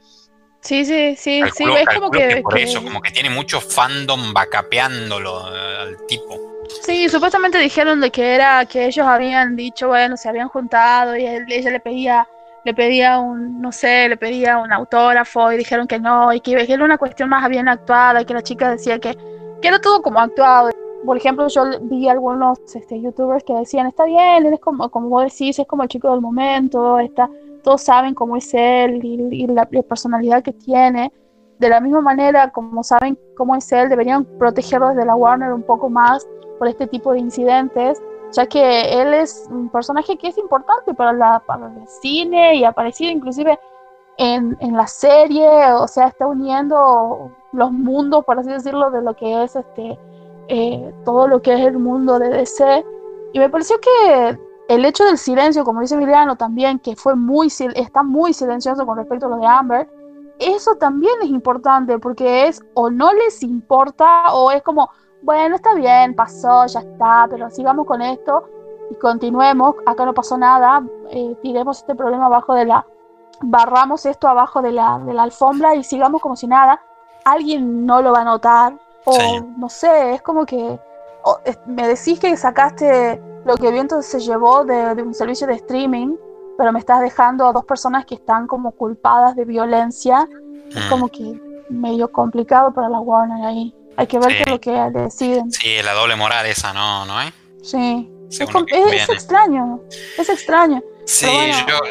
Sí, sí, sí, sí, es como que, por eso, como que tiene mucho fandom vacapeándolo eh, al tipo. Sí, supuestamente dijeron de que era que ellos habían dicho, bueno, se habían juntado y ella le pedía le pedía un, no sé, le pedía un autógrafo y dijeron que no, y que, era una cuestión más bien actuada, y que la chica decía que, que era todo como actuado. Por ejemplo, yo vi algunos este, youtubers que decían, está bien, él es como, como vos decís, es como el chico del momento, está, todos saben cómo es él y, la, personalidad que tiene. De la misma manera, como saben cómo es él, deberían protegerlo desde la Warner un poco más por este tipo de incidentes ya que él es un personaje que es importante para, la, para el cine y ha inclusive en, en, la serie, o sea, está uniendo los mundos, por así decirlo, de lo que es este eh, todo lo que es el mundo de DC. Y me pareció que el hecho del silencio, como dice Emiliano también, que fue muy está muy silencioso con respecto a lo de Amber, eso también es importante porque es o no les importa o es como, bueno, está bien, pasó, ya está, pero sigamos con esto y continuemos, acá no pasó nada, eh, tiremos este problema abajo de la, barramos esto abajo de la, de la alfombra y sigamos como si nada, alguien no lo va a notar, o no sé, es como que me decís que sacaste lo que Viento se llevó de, de un servicio de streaming, pero me estás dejando a dos personas que están como culpadas de violencia, es mm. como que medio complicado para la Warner ahí. Hay que ver qué es lo que deciden. Sí, la doble moral esa, ¿no? ¿No Sí. Es, extraño. Es extraño. Sí,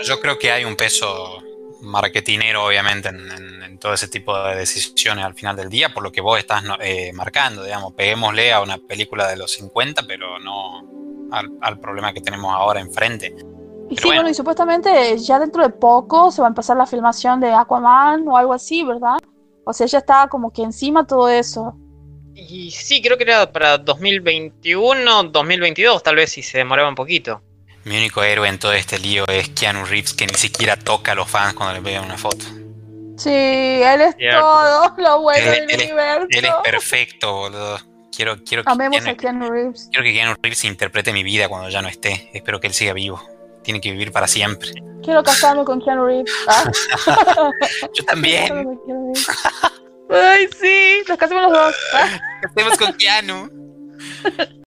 yo, creo que hay un peso marketinero, obviamente, en, todo ese tipo de decisiones al final del día, por lo que vos estás eh, marcando, digamos, peguémosle a una película de los 50, pero no al, problema que tenemos ahora enfrente. Y sí, bueno. y supuestamente ya dentro de poco se va a empezar la filmación de Aquaman o algo así, ¿verdad? O sea, ya está como que encima todo eso. Y sí, creo que era para 2021, 2022, tal vez si se demoraba un poquito. Mi único héroe en todo este lío es Keanu Reeves, que ni siquiera toca a los fans cuando le pegan una foto. Sí, él es todo lo bueno del universo. él es perfecto, boludo. Quiero, quiero que Amemos a Keanu Reeves. Quiero que Keanu Reeves interprete mi vida cuando ya no esté. Espero que él siga vivo. Tiene que vivir para siempre. Quiero casarme con Keanu Reeves. ¿ah? Yo también. Ay, sí, nos casemos los dos. Casemos con Keanu.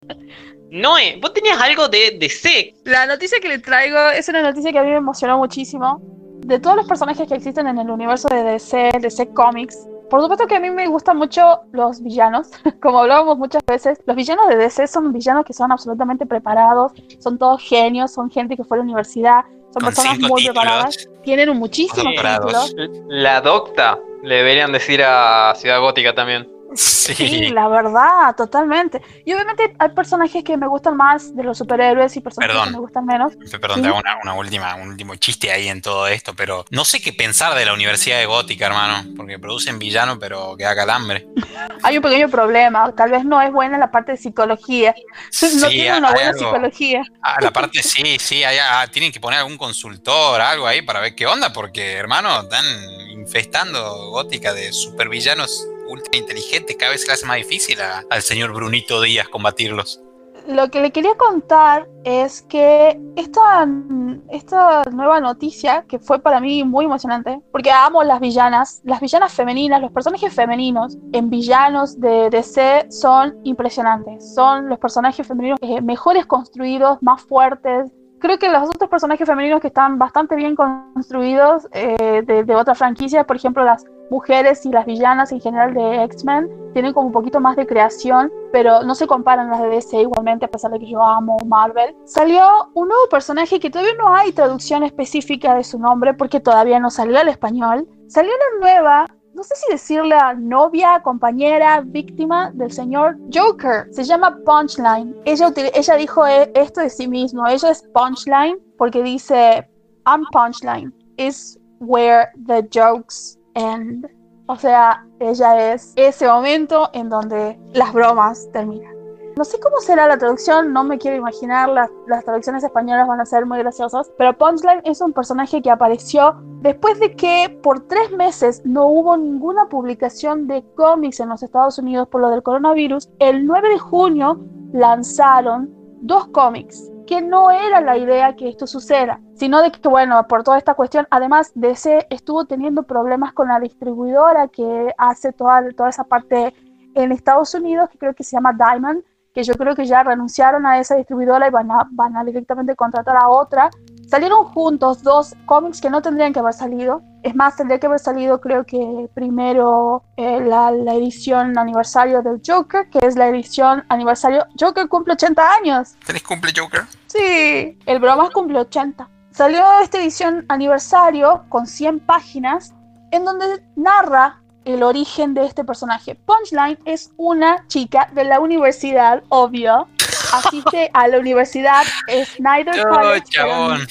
Noé, vos tenías algo de DC. La noticia que le traigo es una noticia que a mí me emocionó muchísimo. De todos los personajes que existen en el universo de DC, DC Comics, por supuesto que a mí me gustan mucho los villanos. Como hablábamos muchas veces, los villanos de DC son villanos que son absolutamente preparados, son todos genios, son gente que fue a la universidad, son personas muy preparadas, tienen muchísimos títulos. La docta le deberían decir a Ciudad Gótica también. Sí. la verdad, totalmente. Y obviamente hay personajes que me gustan más de los superhéroes y personajes que me gustan menos. Perdón, te hago una, última, un último chiste ahí en todo esto, pero no sé qué pensar de la Universidad de Gótica, hermano, porque producen villanos, pero queda calambre. hay un pequeño problema, tal vez no es buena la parte de psicología. no tiene una buena psicología. Ah, la parte sí, sí, ah, tienen que poner algún consultor, algo ahí para ver qué onda, porque, hermano, están infestando Gótica de supervillanos ultra inteligente, cada vez se le hace más difícil al señor Brunito Díaz combatirlos. Lo que le quería contar es que esta, esta nueva noticia, que fue para mí muy emocionante, porque amo las villanas, las villanas femeninas, los personajes femeninos en villanos de DC son impresionantes. Son los personajes femeninos eh, mejores construidos, más fuertes, creo que los otros personajes femeninos que están bastante bien construidos eh, de, de otras franquicias, por ejemplo las mujeres y las villanas en general de X-Men tienen como un poquito más de creación, pero no se comparan las de DC igualmente, a pesar de que yo amo Marvel. Salió un nuevo personaje que todavía no hay traducción específica de su nombre porque todavía no salió al español. Salió una nueva, no sé si decirle novia, compañera, víctima del señor Joker. Se llama Punchline. Ella, ella dijo e, esto de sí mismo. Ella es Punchline porque dice, I'm Punchline. Is where the jokes o sea, ella es ese momento en donde las bromas terminan. No sé cómo será la traducción, no me quiero imaginar, las, traducciones españolas van a ser muy graciosas, pero Punchline es un personaje que apareció después de que por tres meses no hubo ninguna publicación de cómics en los Estados Unidos por lo del coronavirus. El 9 de junio lanzaron dos cómics que no era la idea que esto suceda, sino de que, bueno, por toda esta cuestión, además DC estuvo teniendo problemas con la distribuidora que hace toda, toda esa parte en Estados Unidos, que creo que se llama Diamond, que yo creo que ya renunciaron a esa distribuidora y van a, van a directamente contratar a otra. Salieron juntos dos cómics que no tendrían que haber salido. Es más, tendría que haber salido creo que primero eh, la, la, edición aniversario del Joker, que es la edición aniversario. Joker cumple 80 años. ¿Tenés cumple Joker? Sí, el bromas cumple 80. Salió esta edición aniversario con 100 páginas en donde narra el origen de este personaje. Punchline es una chica de la universidad, obvio. Asiste a la universidad Snyder College. chabón.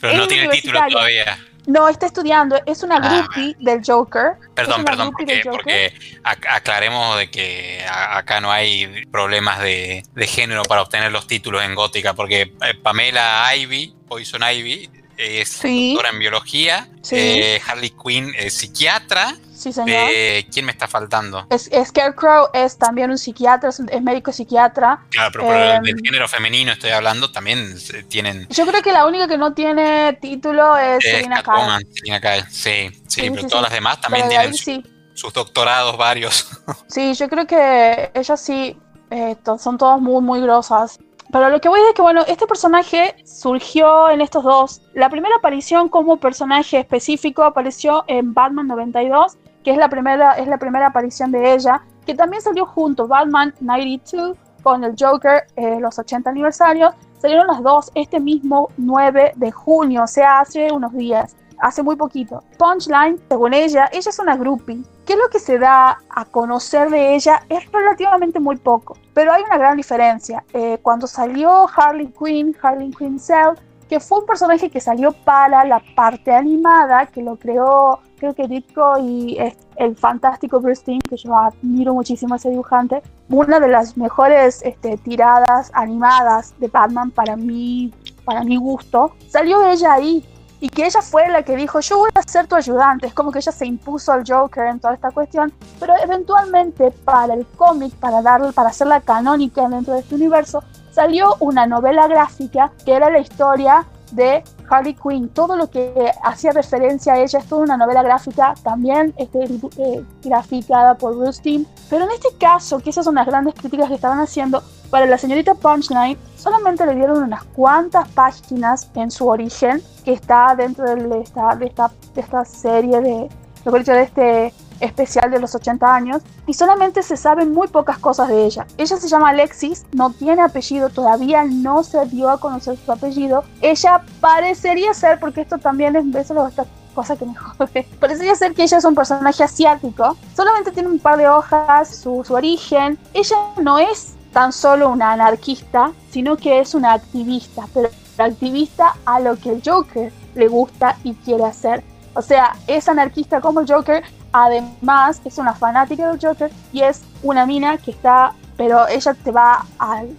Pero no tiene título todavía. No, está estudiando, es una ah, groupie del Joker. Perdón, perdón, porque, aclaremos de que acá no hay problemas de, género para obtener los títulos en Gótica, porque eh, Pamela Ivy, Poison Ivy, es doctora en biología, eh, Harley Quinn es psiquiatra. Sí, señor. Eh, ¿Quién me está faltando? Es, Scarecrow es también un psiquiatra, es, médico psiquiatra. Claro, pero, del em, género femenino estoy hablando, también tienen... Yo creo que la única que no tiene título es Selina Kyle. Sí, sí, pero todas las demás también tienen sus doctorados varios. Sí, yo creo que ellas sí eh, son todas muy, muy grosas. Pero lo que voy a decir es que, bueno, este personaje surgió en estos dos. La primera aparición como personaje específico apareció en Batman 92, que es la primera, es la primera aparición de ella, que también salió junto Batman 92 con el Joker, eh, los 80 aniversarios. Salieron las dos este mismo 9 de junio, o sea, hace unos días hace muy poquito. Punchline, según ella, ella es una groupie. ¿Qué es lo que se da a conocer de ella? Es relativamente muy poco, pero hay una gran diferencia. Eh, cuando salió Harley Quinn, Harley Quinn Cell, que fue un personaje que salió para la parte animada, que lo creó, que Ditko y el fantástico Bruce que yo admiro muchísimo a ese dibujante, una de las mejores este, tiradas animadas de Batman para mí, para mi gusto, salió ella ahí. Y que ella fue la que dijo, yo voy a ser tu ayudante, es como que ella se impuso al Joker en toda esta cuestión, pero eventualmente para el cómic, para, darle, para hacerla canónica dentro de este universo, salió una novela gráfica que era la historia de Harley Quinn. Todo lo que hacía referencia a ella es una novela gráfica, también este, eh, graficada por Bruce. Pero en este caso, que esas son las grandes críticas que estaban haciendo, para la señorita Punchline solamente le dieron unas cuantas páginas en su origen, que está dentro de esta, de esta, de esta serie de, de este especial de los 80 años, y solamente se saben muy pocas cosas de ella. Ella se llama Alexis, no tiene apellido, todavía no se dio a conocer su apellido. Ella parecería ser, porque esto también es, eso esta cosa que me jode, parecería ser que ella es un personaje asiático, solamente tiene un par de hojas, su, su origen, ella no es tan solo una anarquista, sino que es una activista, pero activista a lo que el Joker le gusta y quiere hacer. O sea, es anarquista como el Joker, además es una fanática del Joker y es una mina que está, pero ella te va al,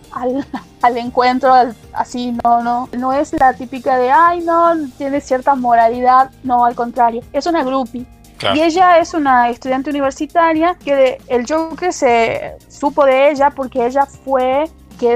al, encuentro así, no, no, no es la típica de, ay, no, tiene cierta moralidad, no, al contrario, es una groupie. Y ella es una estudiante universitaria que el Joker se supo de ella porque ella fue que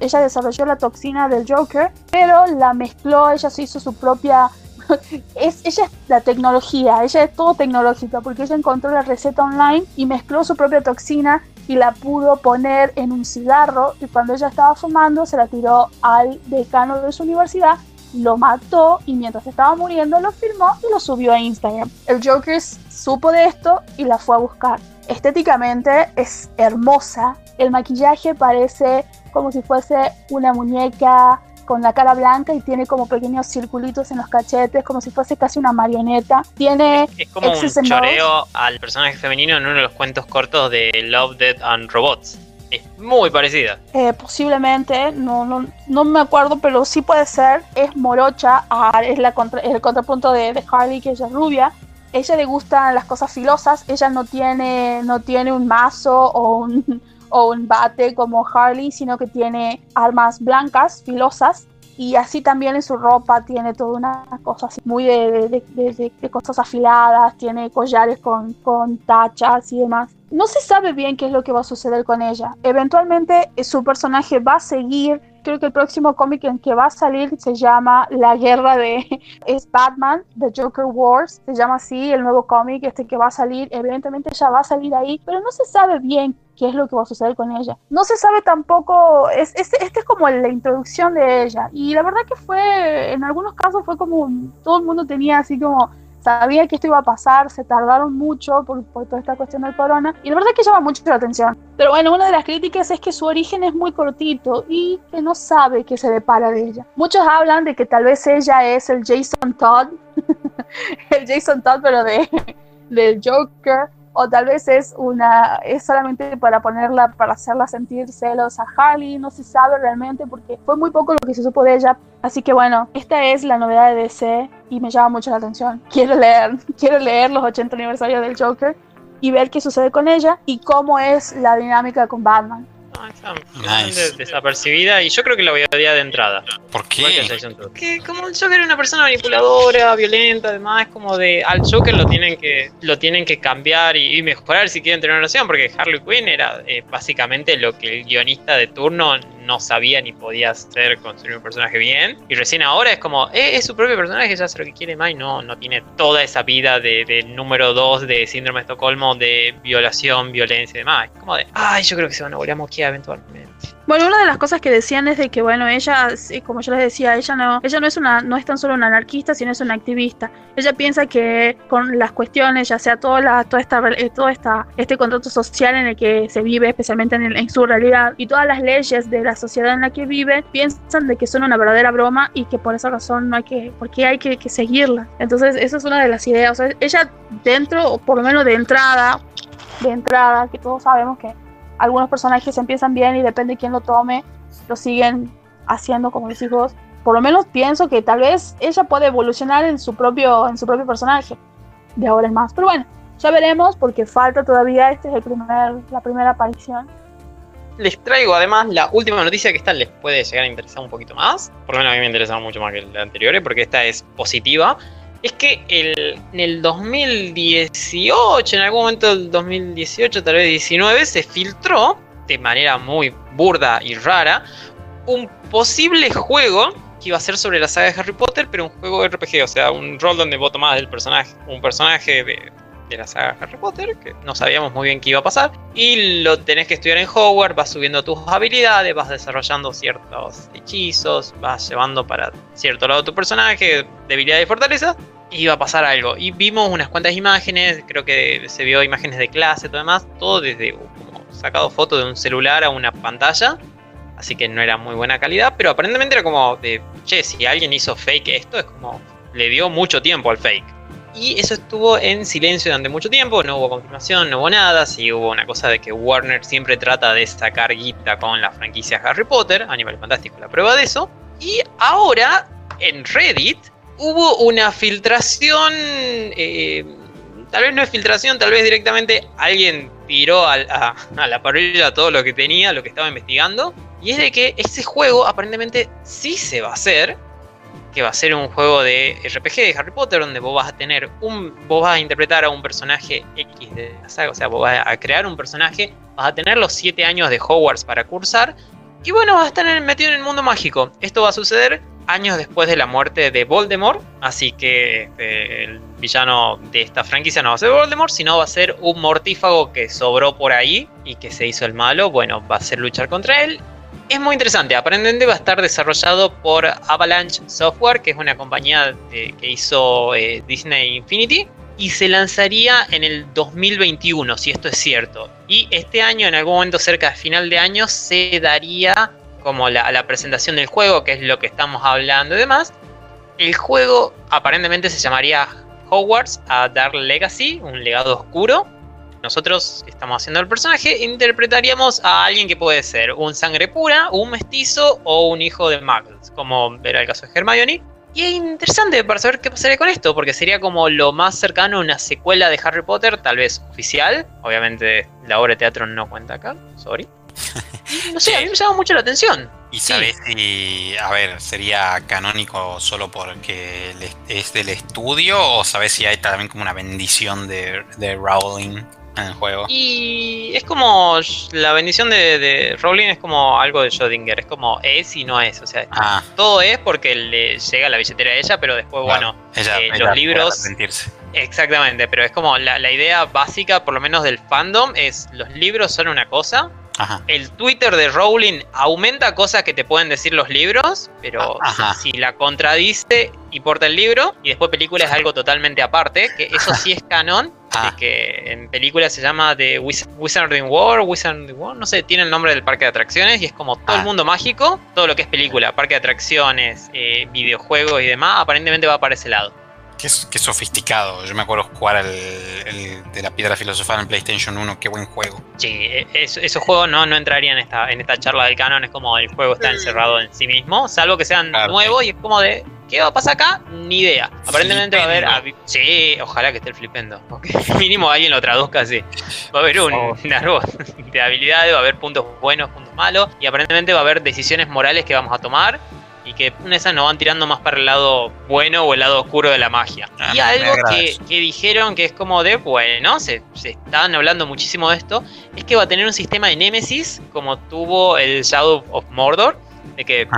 ella desarrolló la toxina del Joker, pero la mezcló, ella se hizo su propia es, ella es la tecnología, ella es todo tecnológica porque ella encontró la receta online y mezcló su propia toxina y la pudo poner en un cigarro y cuando ella estaba fumando se la tiró al decano de su universidad lo mató y mientras estaba muriendo lo filmó y lo subió a Instagram. El Joker supo de esto y la fue a buscar. Estéticamente es hermosa. El maquillaje parece como si fuese una muñeca con la cara blanca y tiene como pequeños circulitos en los cachetes, como si fuese casi una marioneta. Tiene es, como un choreo al personaje femenino en uno de los cuentos cortos de Love, Death and Robots. Es muy parecida. Eh, posiblemente, no, no, no me acuerdo, pero sí puede ser. Es morocha, ah, es la el contrapunto de, de, Harley, que ella es rubia. Ella le gustan las cosas filosas. Ella no tiene, no tiene un mazo o un, o un bate como Harley, sino que tiene armas blancas, filosas. Y así también en su ropa tiene toda una cosa así, muy de, de, de cosas afiladas, tiene collares con, con tachas y demás no se sabe bien qué es lo que va a suceder con ella. Eventualmente eh, su personaje va a seguir creo que el próximo cómic en que va a salir se llama La Guerra de... es Batman, The Joker Wars, se llama así el nuevo cómic, este que va a salir, evidentemente ya va a salir ahí, pero no se sabe bien qué es lo que va a suceder con ella. No se sabe tampoco, es, este es como la introducción de ella, y la verdad que fue, en algunos casos fue como, todo el mundo tenía así como sabía que esto iba a pasar, se tardaron mucho por, toda esta cuestión del corona y la verdad es que llama mucho la atención. Pero bueno, una de las críticas es que su origen es muy cortito y que no sabe qué se depara de ella. Muchos hablan de que tal vez ella es el Jason Todd, el Jason Todd pero de, del Joker o tal vez es una es solamente para ponerla para hacerla sentir celos a Harley no se sabe realmente porque fue muy poco lo que se supo de ella así que bueno esta es la novedad de DC y me llama mucho la atención quiero leer quiero leer los 80 aniversarios del Joker y ver qué sucede con ella y cómo es la dinámica con Batman desapercibida y yo creo que la voy a odiar de entrada. ¿Por qué? Que como el Joker es una persona manipuladora, violenta, además como de al Joker lo tienen que lo tienen que cambiar y, mejorar si quieren tener una relación porque Harley Quinn era eh, básicamente lo que el guionista de turno no sabía ni podía hacer construir un personaje bien y recién ahora es como eh, es su propio personaje, ya hace lo que quiere más y no, no tiene toda esa vida de, número 2 de síndrome de Estocolmo de violación, violencia y demás. Es como de, ay, yo creo que se van a volver a moquear eventualmente. Bueno, una de las cosas que decían es de que, bueno, ella, como yo les decía, ella no, ella no es una, no es tan solo una anarquista, sino es una activista. Ella piensa que con las cuestiones, ya sea toda la, toda esta, eh, todo esta, este contrato social en el que se vive, especialmente en, en, su realidad, y todas las leyes de la sociedad en la que vive, piensan de que son una verdadera broma y que por esa razón no hay que, porque hay que, que seguirla. Entonces, esa es una de las ideas. O sea, ella dentro, o por lo menos de entrada, de entrada, que todos sabemos que algunos personajes empiezan bien y depende de quién lo tome, lo siguen haciendo como los hijos. Por lo menos pienso que tal vez ella puede evolucionar en su propio, en su propio personaje de ahora en más. Pero bueno, ya veremos porque falta todavía, este es el primer, la primera aparición. Les traigo además la última noticia que esta les puede llegar a interesar un poquito más. Por lo menos a mí me interesa mucho más que la anterior, porque esta es positiva es que el, en el 2018, en algún momento del 2018, tal vez 19, se filtró de manera muy burda y rara un posible juego que iba a ser sobre la saga de Harry Potter, pero un juego RPG, o sea, un rol donde vos tomabas del personaje, un personaje de, de la saga Harry Potter, que no sabíamos muy bien qué iba a pasar, y lo tenés que estudiar en Hogwarts, vas subiendo tus habilidades, vas desarrollando ciertos hechizos, vas llevando para cierto lado tu personaje, debilidad y fortaleza, y iba a pasar algo. Y vimos unas cuantas imágenes, creo que se vio imágenes de clase, todo demás, todo desde como sacado foto de un celular a una pantalla. Así que no era muy buena calidad, pero aparentemente era como de, che, si alguien hizo fake esto, es como, le dio mucho tiempo al fake. Y eso estuvo en silencio durante mucho tiempo, no hubo confirmación, no hubo nada, sí hubo una cosa de que Warner siempre trata de sacar guita con la franquicia Harry Potter, Animal Fantástico la prueba de eso. Y ahora en Reddit hubo una filtración, eh, tal vez no es filtración, tal vez directamente alguien tiró a, a la parrilla todo lo que tenía, lo que estaba investigando. Y es de que ese juego aparentemente sí se va a hacer, que va a ser un juego de RPG de Harry Potter, donde vos vas a tener un. vos vas a interpretar a un personaje X de la saga, o sea, vos vas a crear un personaje, vas a tener los 7 años de Hogwarts para cursar, y bueno, vas a estar metido en el mundo mágico. Esto va a suceder años después de la muerte de Voldemort, así que este, el villano de esta franquicia no va a ser Voldemort, sino va a ser un mortífago que sobró por ahí y que se hizo el malo, bueno, va a ser luchar contra él es muy interesante. Aparentemente va a estar desarrollado por Avalanche Software, que es una compañía que hizo eh, Disney Infinity. Y se lanzaría en el 2021, si esto es cierto. Y este año, en algún momento cerca de final de año, se daría como la, la presentación del juego, que es lo que estamos hablando y demás. El juego aparentemente se llamaría Hogwarts a Dark Legacy, un legado oscuro nosotros que estamos haciendo el personaje interpretaríamos a alguien que puede ser un sangre pura, un mestizo o un hijo de Muggles, como era el caso de Hermione. Y es interesante para saber qué pasaría con esto, porque sería como lo más cercano a una secuela de Harry Potter, tal vez oficial. Obviamente la obra de teatro no cuenta acá, sorry. no sé, a mí me llama mucho la atención. ¿Y sabes si, a ver, sería canónico solo porque es del estudio o sabes si hay también como una bendición de, de Rowling? En el juego. Y es como la bendición de, Rowling es como algo de Schrödinger, es como es y no es, o sea, ah. todo es porque le llega la billetera a ella, pero después, bueno, eh, los libros... Exactamente, pero es como la, la idea básica, por lo menos del fandom, es los libros son una cosa, el Twitter de Rowling aumenta cosas que te pueden decir los libros, pero ah, si, la contradice, importa el libro. Y después película es algo totalmente aparte, que eso sí es canon. Ah. que en película se llama The Wizarding World, Wizarding World, no sé, tiene el nombre del parque de atracciones y es como todo el ah. mundo mágico, todo lo que es película, parque de atracciones, eh, videojuegos y demás, aparentemente va para ese lado. Qué, sofisticado. Yo me acuerdo jugar el, de la piedra filosofal en PlayStation 1. Qué buen juego. Sí, e, esos juegos no, no entrarían en esta, en esta charla del canon. Es como el juego está encerrado en sí mismo. Salvo que sean nuevos y es como de. ¿Qué va a pasar acá? Ni idea. Aparentemente va a haber. sí, ojalá que esté el flipendo. Porque mínimo alguien lo traduzca así. Va a haber un, árbol de habilidades, va a haber puntos buenos, puntos malos. Y aparentemente va a haber decisiones morales que vamos a tomar y que esas nos van tirando más para el lado bueno o el lado oscuro de la magia. Ah, y algo que, dijeron que es como de, bueno, se, se estaban hablando muchísimo de esto, es que va a tener un sistema de Nemesis como tuvo el Shadow of Mordor. De que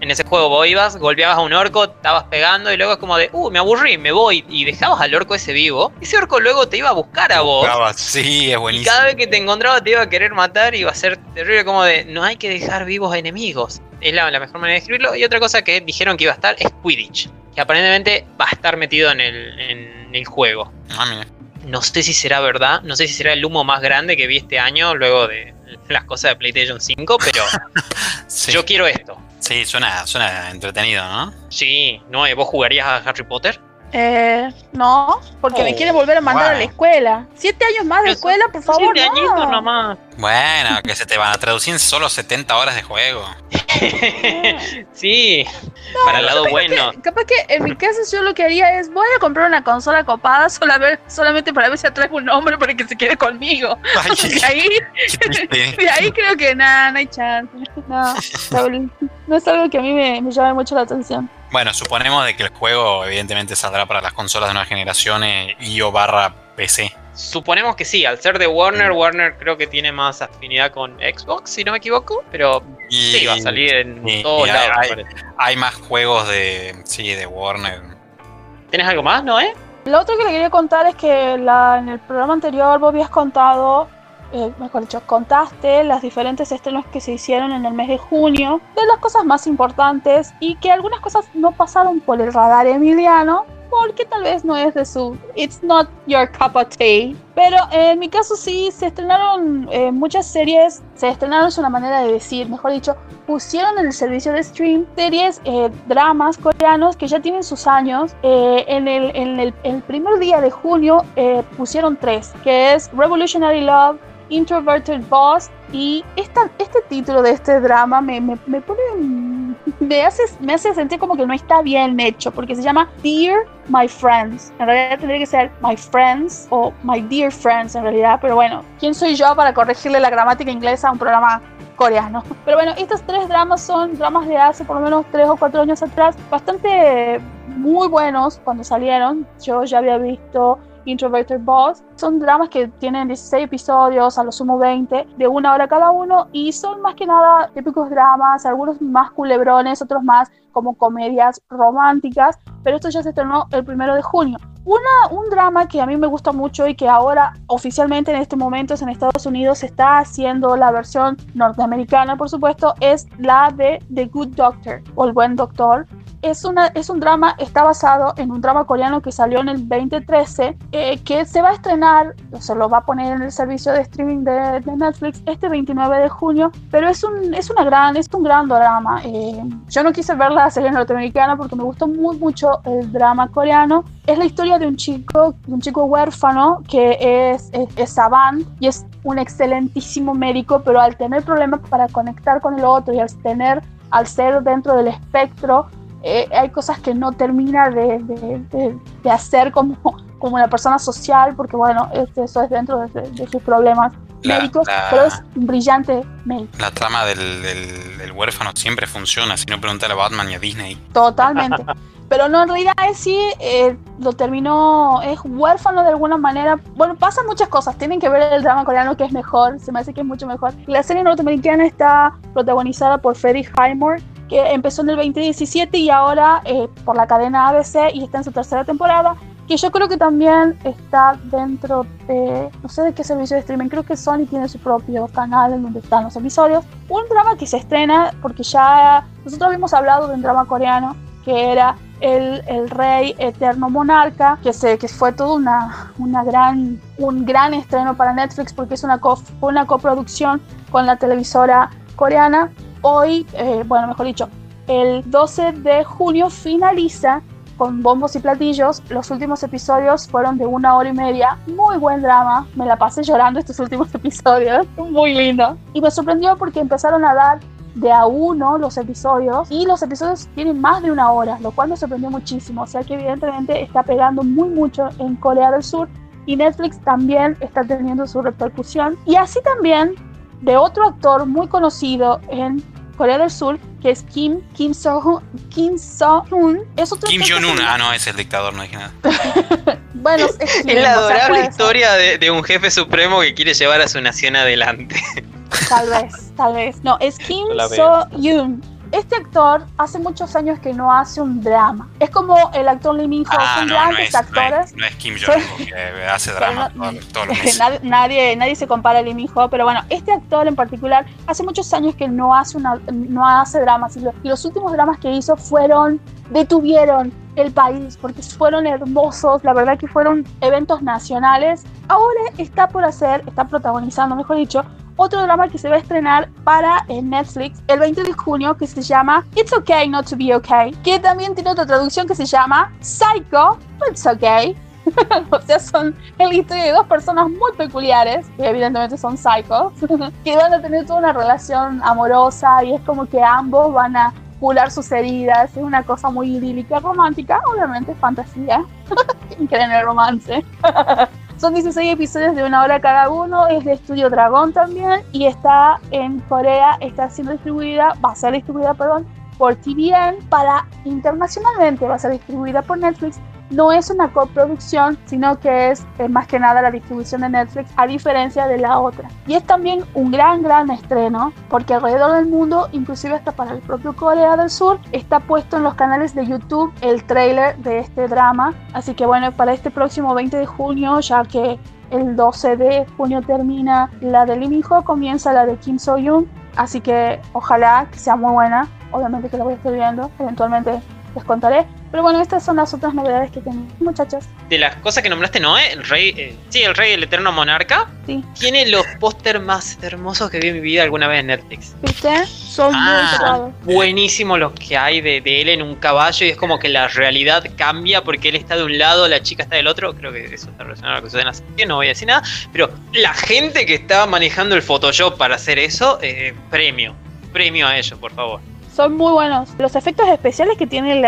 en ese juego vos ibas, golpeabas a un orco, estabas pegando y luego es como de, uh, me aburrí, me voy. Y dejabas al orco ese vivo. Ese orco luego te iba a buscar a vos. Sí, es buenísimo. Y cada vez que te encontraba te iba a querer matar y iba a ser terrible como de, no hay que dejar vivos a enemigos es la, mejor manera de escribirlo. Y otra cosa que dijeron que iba a estar es Quidditch, que aparentemente va a estar metido en el, en el juego. Ah, no sé si será verdad, no sé si será el humo más grande que vi este año luego de las cosas de PlayStation 5, pero yo quiero esto. Sí, suena, suena entretenido, ¿no? Sí, ¿no? ¿Vos jugarías a Harry Potter? Eh, no, porque me oh, quiere volver a mandar a la escuela. Siete años más de escuela, por favor. Siete añitos nomás. Bueno, que se te van a traducir en solo 70 horas de juego. sí, para el lado bueno. capaz que en mi caso yo lo que haría es voy a comprar una consola copada solamente para ver si atraigo un hombre para que se quede conmigo. de, ahí, de ahí creo que nada, no hay chance. No, no es algo que a mí me, me llame mucho la atención. Bueno, suponemos de que el juego evidentemente saldrá para las consolas de nueva generación y o barra PC. Suponemos que sí, al ser de Warner, Warner creo que tiene más afinidad con Xbox, si no me equivoco, pero sí, va a salir en todos lados. Hay, hay, más juegos de, sí, de Warner. ¿Tienes algo más, no? Lo otro que le quería contar es que la, en el programa anterior vos habías contado eh, mejor dicho, contaste las diferentes estrenos que se hicieron en el mes de junio, de las cosas más importantes y que algunas cosas no pasaron por el radar emiliano, porque tal vez no es de su It's not your cup of tea. Pero en mi caso sí, se estrenaron eh, muchas series, se estrenaron es una manera de decir, mejor dicho, pusieron en el servicio de stream series, eh, dramas coreanos que ya tienen sus años. Eh, en, el, en el, el, primer día de junio pusieron tres, que es Revolutionary Love, Introverted Boss y esta, este título de este drama me, me, me pone me hace, me hace sentir como que no está bien hecho porque se llama Dear My Friends en realidad tendría que ser My Friends o My Dear Friends en realidad pero bueno ¿quién soy yo para corregirle la gramática inglesa a un programa coreano. Pero bueno, estos tres dramas son dramas de hace por lo menos tres o cuatro años atrás, bastante muy buenos cuando salieron. Yo ya había visto Introverted Boss. Son dramas que tienen 16 episodios, a lo sumo 20, de una hora cada uno, y son más que nada típicos dramas, algunos más culebrones, otros más como comedias románticas, pero esto ya se estrenó el primero de junio. Una, un drama que a mí me gusta mucho y que ahora oficialmente en este momento en Estados Unidos se está haciendo la versión norteamericana, por supuesto, es la de The Good Doctor o El Buen Doctor, es, una, es un drama, está basado en un drama coreano que salió en el 2013, eh, que se va a estrenar, se lo va a poner en el servicio de streaming de, Netflix este 29 de junio, pero es un, es una gran, es un gran drama. Eh, yo no quise ver la serie norteamericana porque me gustó muy mucho el drama coreano. Es la historia de un chico, un chico huérfano que es, es, es savant y es un excelentísimo médico, pero al tener problemas para conectar con el otro y al tener al ser dentro del espectro eh, hay cosas que no termina de, de, hacer como, como una persona social, porque bueno, este, eso es dentro de, sus problemas médicos, pero es brillante médico. La trama del, del, huérfano siempre funciona, si no preguntar a Batman y a Disney. Totalmente. pero no, en realidad sí, eh, lo terminó, es huérfano de alguna manera. Bueno, pasan muchas cosas, tienen que ver el drama coreano que es mejor, se me hace que es mucho mejor. La serie norteamericana está protagonizada por Freddie Highmore, que empezó en el 2017 y ahora eh, por la cadena ABC y está en su tercera temporada que yo creo que también está dentro de, no sé de qué servicio de streaming, creo que Sony tiene su propio canal en donde están los episodios. Un drama que se estrena porque ya nosotros habíamos hablado de un drama coreano que era el, el, rey eterno monarca, que, se, que fue todo una, una gran, un gran estreno para Netflix porque es una, co, una coproducción con la televisora coreana. Hoy, eh, bueno, mejor dicho, el 12 de junio finaliza con bombos y platillos. Los últimos episodios fueron de una hora y media. Muy buen drama. Me la pasé llorando estos últimos episodios. Muy lindo. Y me sorprendió porque empezaron a dar de a uno los episodios y los episodios tienen más de una hora, lo cual me sorprendió muchísimo. O sea que evidentemente está pegando muy mucho en Corea del Sur y Netflix también está teniendo su repercusión. Y así también de otro actor muy conocido en Corea del Sur, que es Kim, Kim So-hun. Kim So-hun es otro Kim Jong-un, ah, no, es el dictador, no dije nada. bueno, es, la adorable historia de, un jefe supremo que quiere llevar a su nación adelante. Tal vez, tal vez. No, es Kim So-yoon este actor hace muchos años que no hace un drama. Es como el actor Lee Min Ho, ah, son grandes actores. No es, Kim Jong que hace drama todos los meses. Nadie, nadie, se compara a Lee Min Ho, pero bueno, este actor en particular hace muchos años que no hace una, no hace dramas y, los últimos dramas que hizo fueron detuvieron el país porque fueron hermosos, la verdad que fueron eventos nacionales. Ahora está por hacer, está protagonizando, mejor dicho, otro drama que se va a estrenar para Netflix el 20 de junio que se llama It's Okay Not to Be Okay, que también tiene otra traducción que se llama Psycho, It's Okay. o sea, son el historia de dos personas muy peculiares, que evidentemente son psychos, que van a tener toda una relación amorosa y es como que ambos van a curar sus heridas, es una cosa muy idílica, romántica, obviamente fantasía. ¿Quién cree en el romance? Son 16 episodios de una hora cada uno, es de Estudio Dragón también y está en Corea, está siendo distribuida, va a ser distribuida, perdón, por TVN para internacionalmente, va a ser distribuida por Netflix no es una coproducción, sino que es más que nada la distribución de Netflix, a diferencia de la otra. Y es también un gran, gran estreno, porque alrededor del mundo, inclusive hasta para el propio Corea del Sur, está puesto en los canales de YouTube el trailer de este drama. Así que bueno, para este próximo 20 de junio, ya que el 12 de junio termina la de Lee Min Ho, comienza la de Kim So Young. Así que ojalá que sea muy buena. Obviamente que la voy a estar viendo. Eventualmente les contaré. Pero bueno, estas son las otras novedades que tengo, muchachos. De las cosas que nombraste, Noé, el rey, eh, sí, el rey, el eterno monarca, sí. tiene los póster más hermosos que vi en mi vida alguna vez en Netflix. ¿Viste? Son ah, muy Buenísimos los que hay de, él en un caballo y es como que la realidad cambia porque él está de un lado, la chica está del otro. Creo que eso está relacionado a lo que sucede en la serie, no voy a decir nada. Pero la gente que estaba manejando el Photoshop para hacer eso, eh, premio. Premio a ellos, por favor son muy buenos. Los efectos especiales que tiene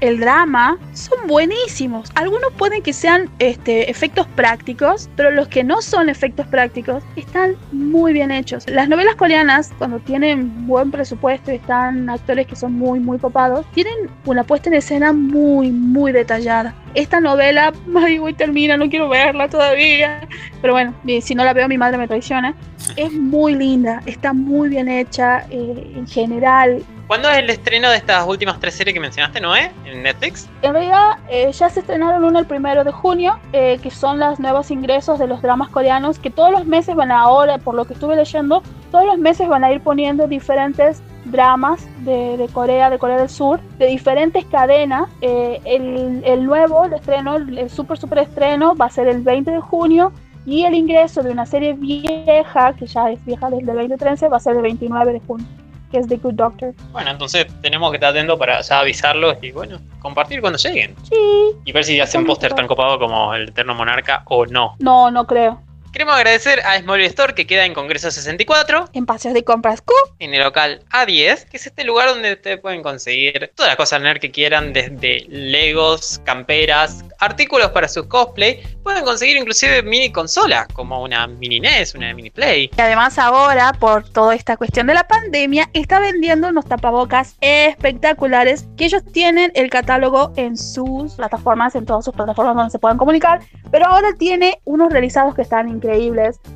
el, drama son buenísimos. Algunos pueden que sean este, efectos prácticos, pero los que no son efectos prácticos están muy bien hechos. Las novelas coreanas, cuando tienen buen presupuesto y están actores que son muy, muy copados, tienen una puesta en escena muy, muy detallada. Esta novela, ay, voy, termina, no quiero verla todavía. Pero bueno, si no la veo, mi madre me traiciona. Es muy linda, está muy bien hecha eh, en general. ¿Cuándo es el estreno de estas últimas tres series que mencionaste, Noé, en Netflix? En realidad eh, ya se estrenaron una el primero de junio, eh, que son los nuevos ingresos de los dramas coreanos, que todos los meses van ahora, por lo que estuve leyendo, todos los meses van a ir poniendo diferentes dramas de, Corea, de Corea del Sur, de diferentes cadenas. el, el, nuevo, el estreno, el, el super super estreno va a ser el 20 de junio y el ingreso de una serie vieja, que ya es vieja desde el 2013, va a ser el 29 de junio, que es The Good Doctor. Bueno, entonces tenemos que estar atentos para ya avisarlos y bueno, compartir cuando lleguen. Sí. Y ver si hacen póster tan copado como el Eterno Monarca o no. No, no creo. Queremos agradecer a Small Store que queda en Congreso 64. En Paseos de Compras Q. En el local A10, que es este lugar donde ustedes pueden conseguir todas las cosas nerd que quieran, desde Legos, camperas, artículos para sus cosplay, pueden conseguir inclusive mini consolas como una mini NES, una mini Play. Y además ahora, por toda esta cuestión de la pandemia, está vendiendo unos tapabocas espectaculares que ellos tienen el catálogo en sus plataformas, en todas sus plataformas donde se pueden comunicar, pero ahora tiene unos realizados que están increíbles,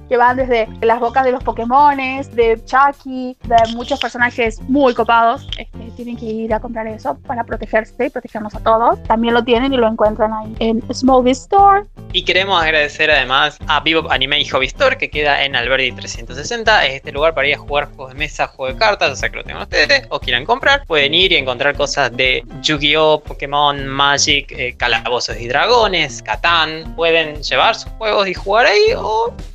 que van desde las bocas de los Pokémones, de Chucky, de muchos personajes muy copados. Este, tienen que ir a comprar eso para protegerse y protegernos a todos. También lo tienen y lo encuentran ahí en Smallville Store. Y queremos agradecer además a Vivo Anime y Hobby Store que queda en Alberdi 360. Es este lugar para ir a jugar juegos de mesa, juegos de cartas, o sea que lo tengan ustedes o quieran comprar. Pueden ir y encontrar cosas de Yu-Gi-Oh, Pokémon, Magic, eh, Calabozos y Dragones, Catán. Pueden llevar sus juegos y jugar ahí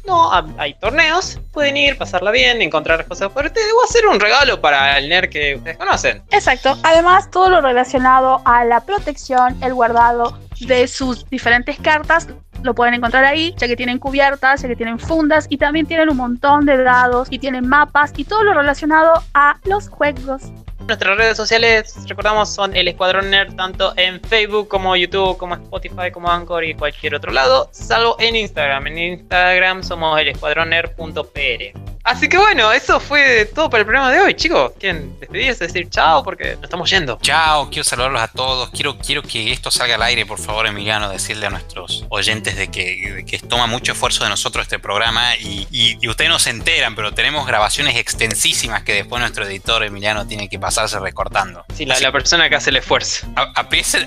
no, hay torneos. Pueden ir, pasarla bien, encontrar cosas por ustedes o hacer un regalo para el nerd que ustedes conocen. Exacto. Además, todo lo relacionado a la protección, el guardado de sus diferentes cartas lo pueden encontrar ahí, ya que tienen cubiertas, ya que tienen fundas y también tienen un montón de dados y tienen mapas y todo lo relacionado a los juegos. Nuestras redes sociales, recordamos, son el Escuadrón Nerd tanto en Facebook como YouTube, como Spotify, como Anchor y cualquier otro lado, salvo en Instagram. En Instagram somos el escuadronnerd.pr. Así que bueno, eso fue todo para el programa de hoy, chicos. ¿Quieren despedirse, decir chao? Porque nos estamos yendo. Chao, quiero saludarlos a todos. Quiero, quiero que esto salga al aire, por favor, Emiliano, decirle a nuestros oyentes de que, toma mucho esfuerzo de nosotros este programa y, y, ustedes no se enteran, pero tenemos grabaciones extensísimas que después nuestro editor Emiliano tiene que pasarse recortando. Sí, la, persona que hace el esfuerzo.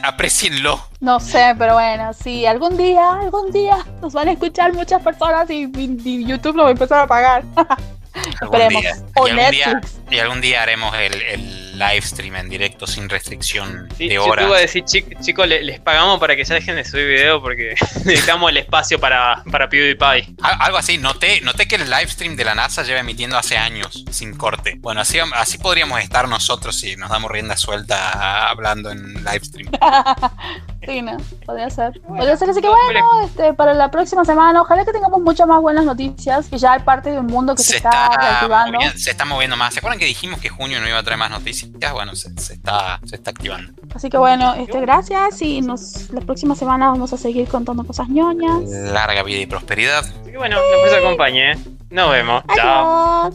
aprecienlo. No sé, pero bueno, sí, algún día, algún día nos van a escuchar muchas personas y, y YouTube lo va a empezar a pagar. Esperemos. O Netflix. y algún día haremos el, el live stream en directo sin restricción de horas. Yo te a decir, chicos, les, pagamos para que ya dejen de subir video porque necesitamos el espacio para, para PewDiePie. Algo así, noté, noté que el live stream de la NASA lleva emitiendo hace años, sin corte. Bueno, así, así podríamos estar nosotros si nos damos rienda suelta hablando en live stream. Podría ser. Podría ser, así que bueno, este, para la próxima semana, ojalá que tengamos muchas más buenas noticias, que ya hay parte de un mundo que se, está, reactivando. se está moviendo más. ¿Se acuerdan que dijimos que junio no iba a traer más noticias? bueno, se, está, se está activando. Así que bueno, este, gracias y nos la próxima semana vamos a seguir contando cosas ñoñas. Larga vida y prosperidad. Así que bueno, nos acompañe. Nos vemos. Chao.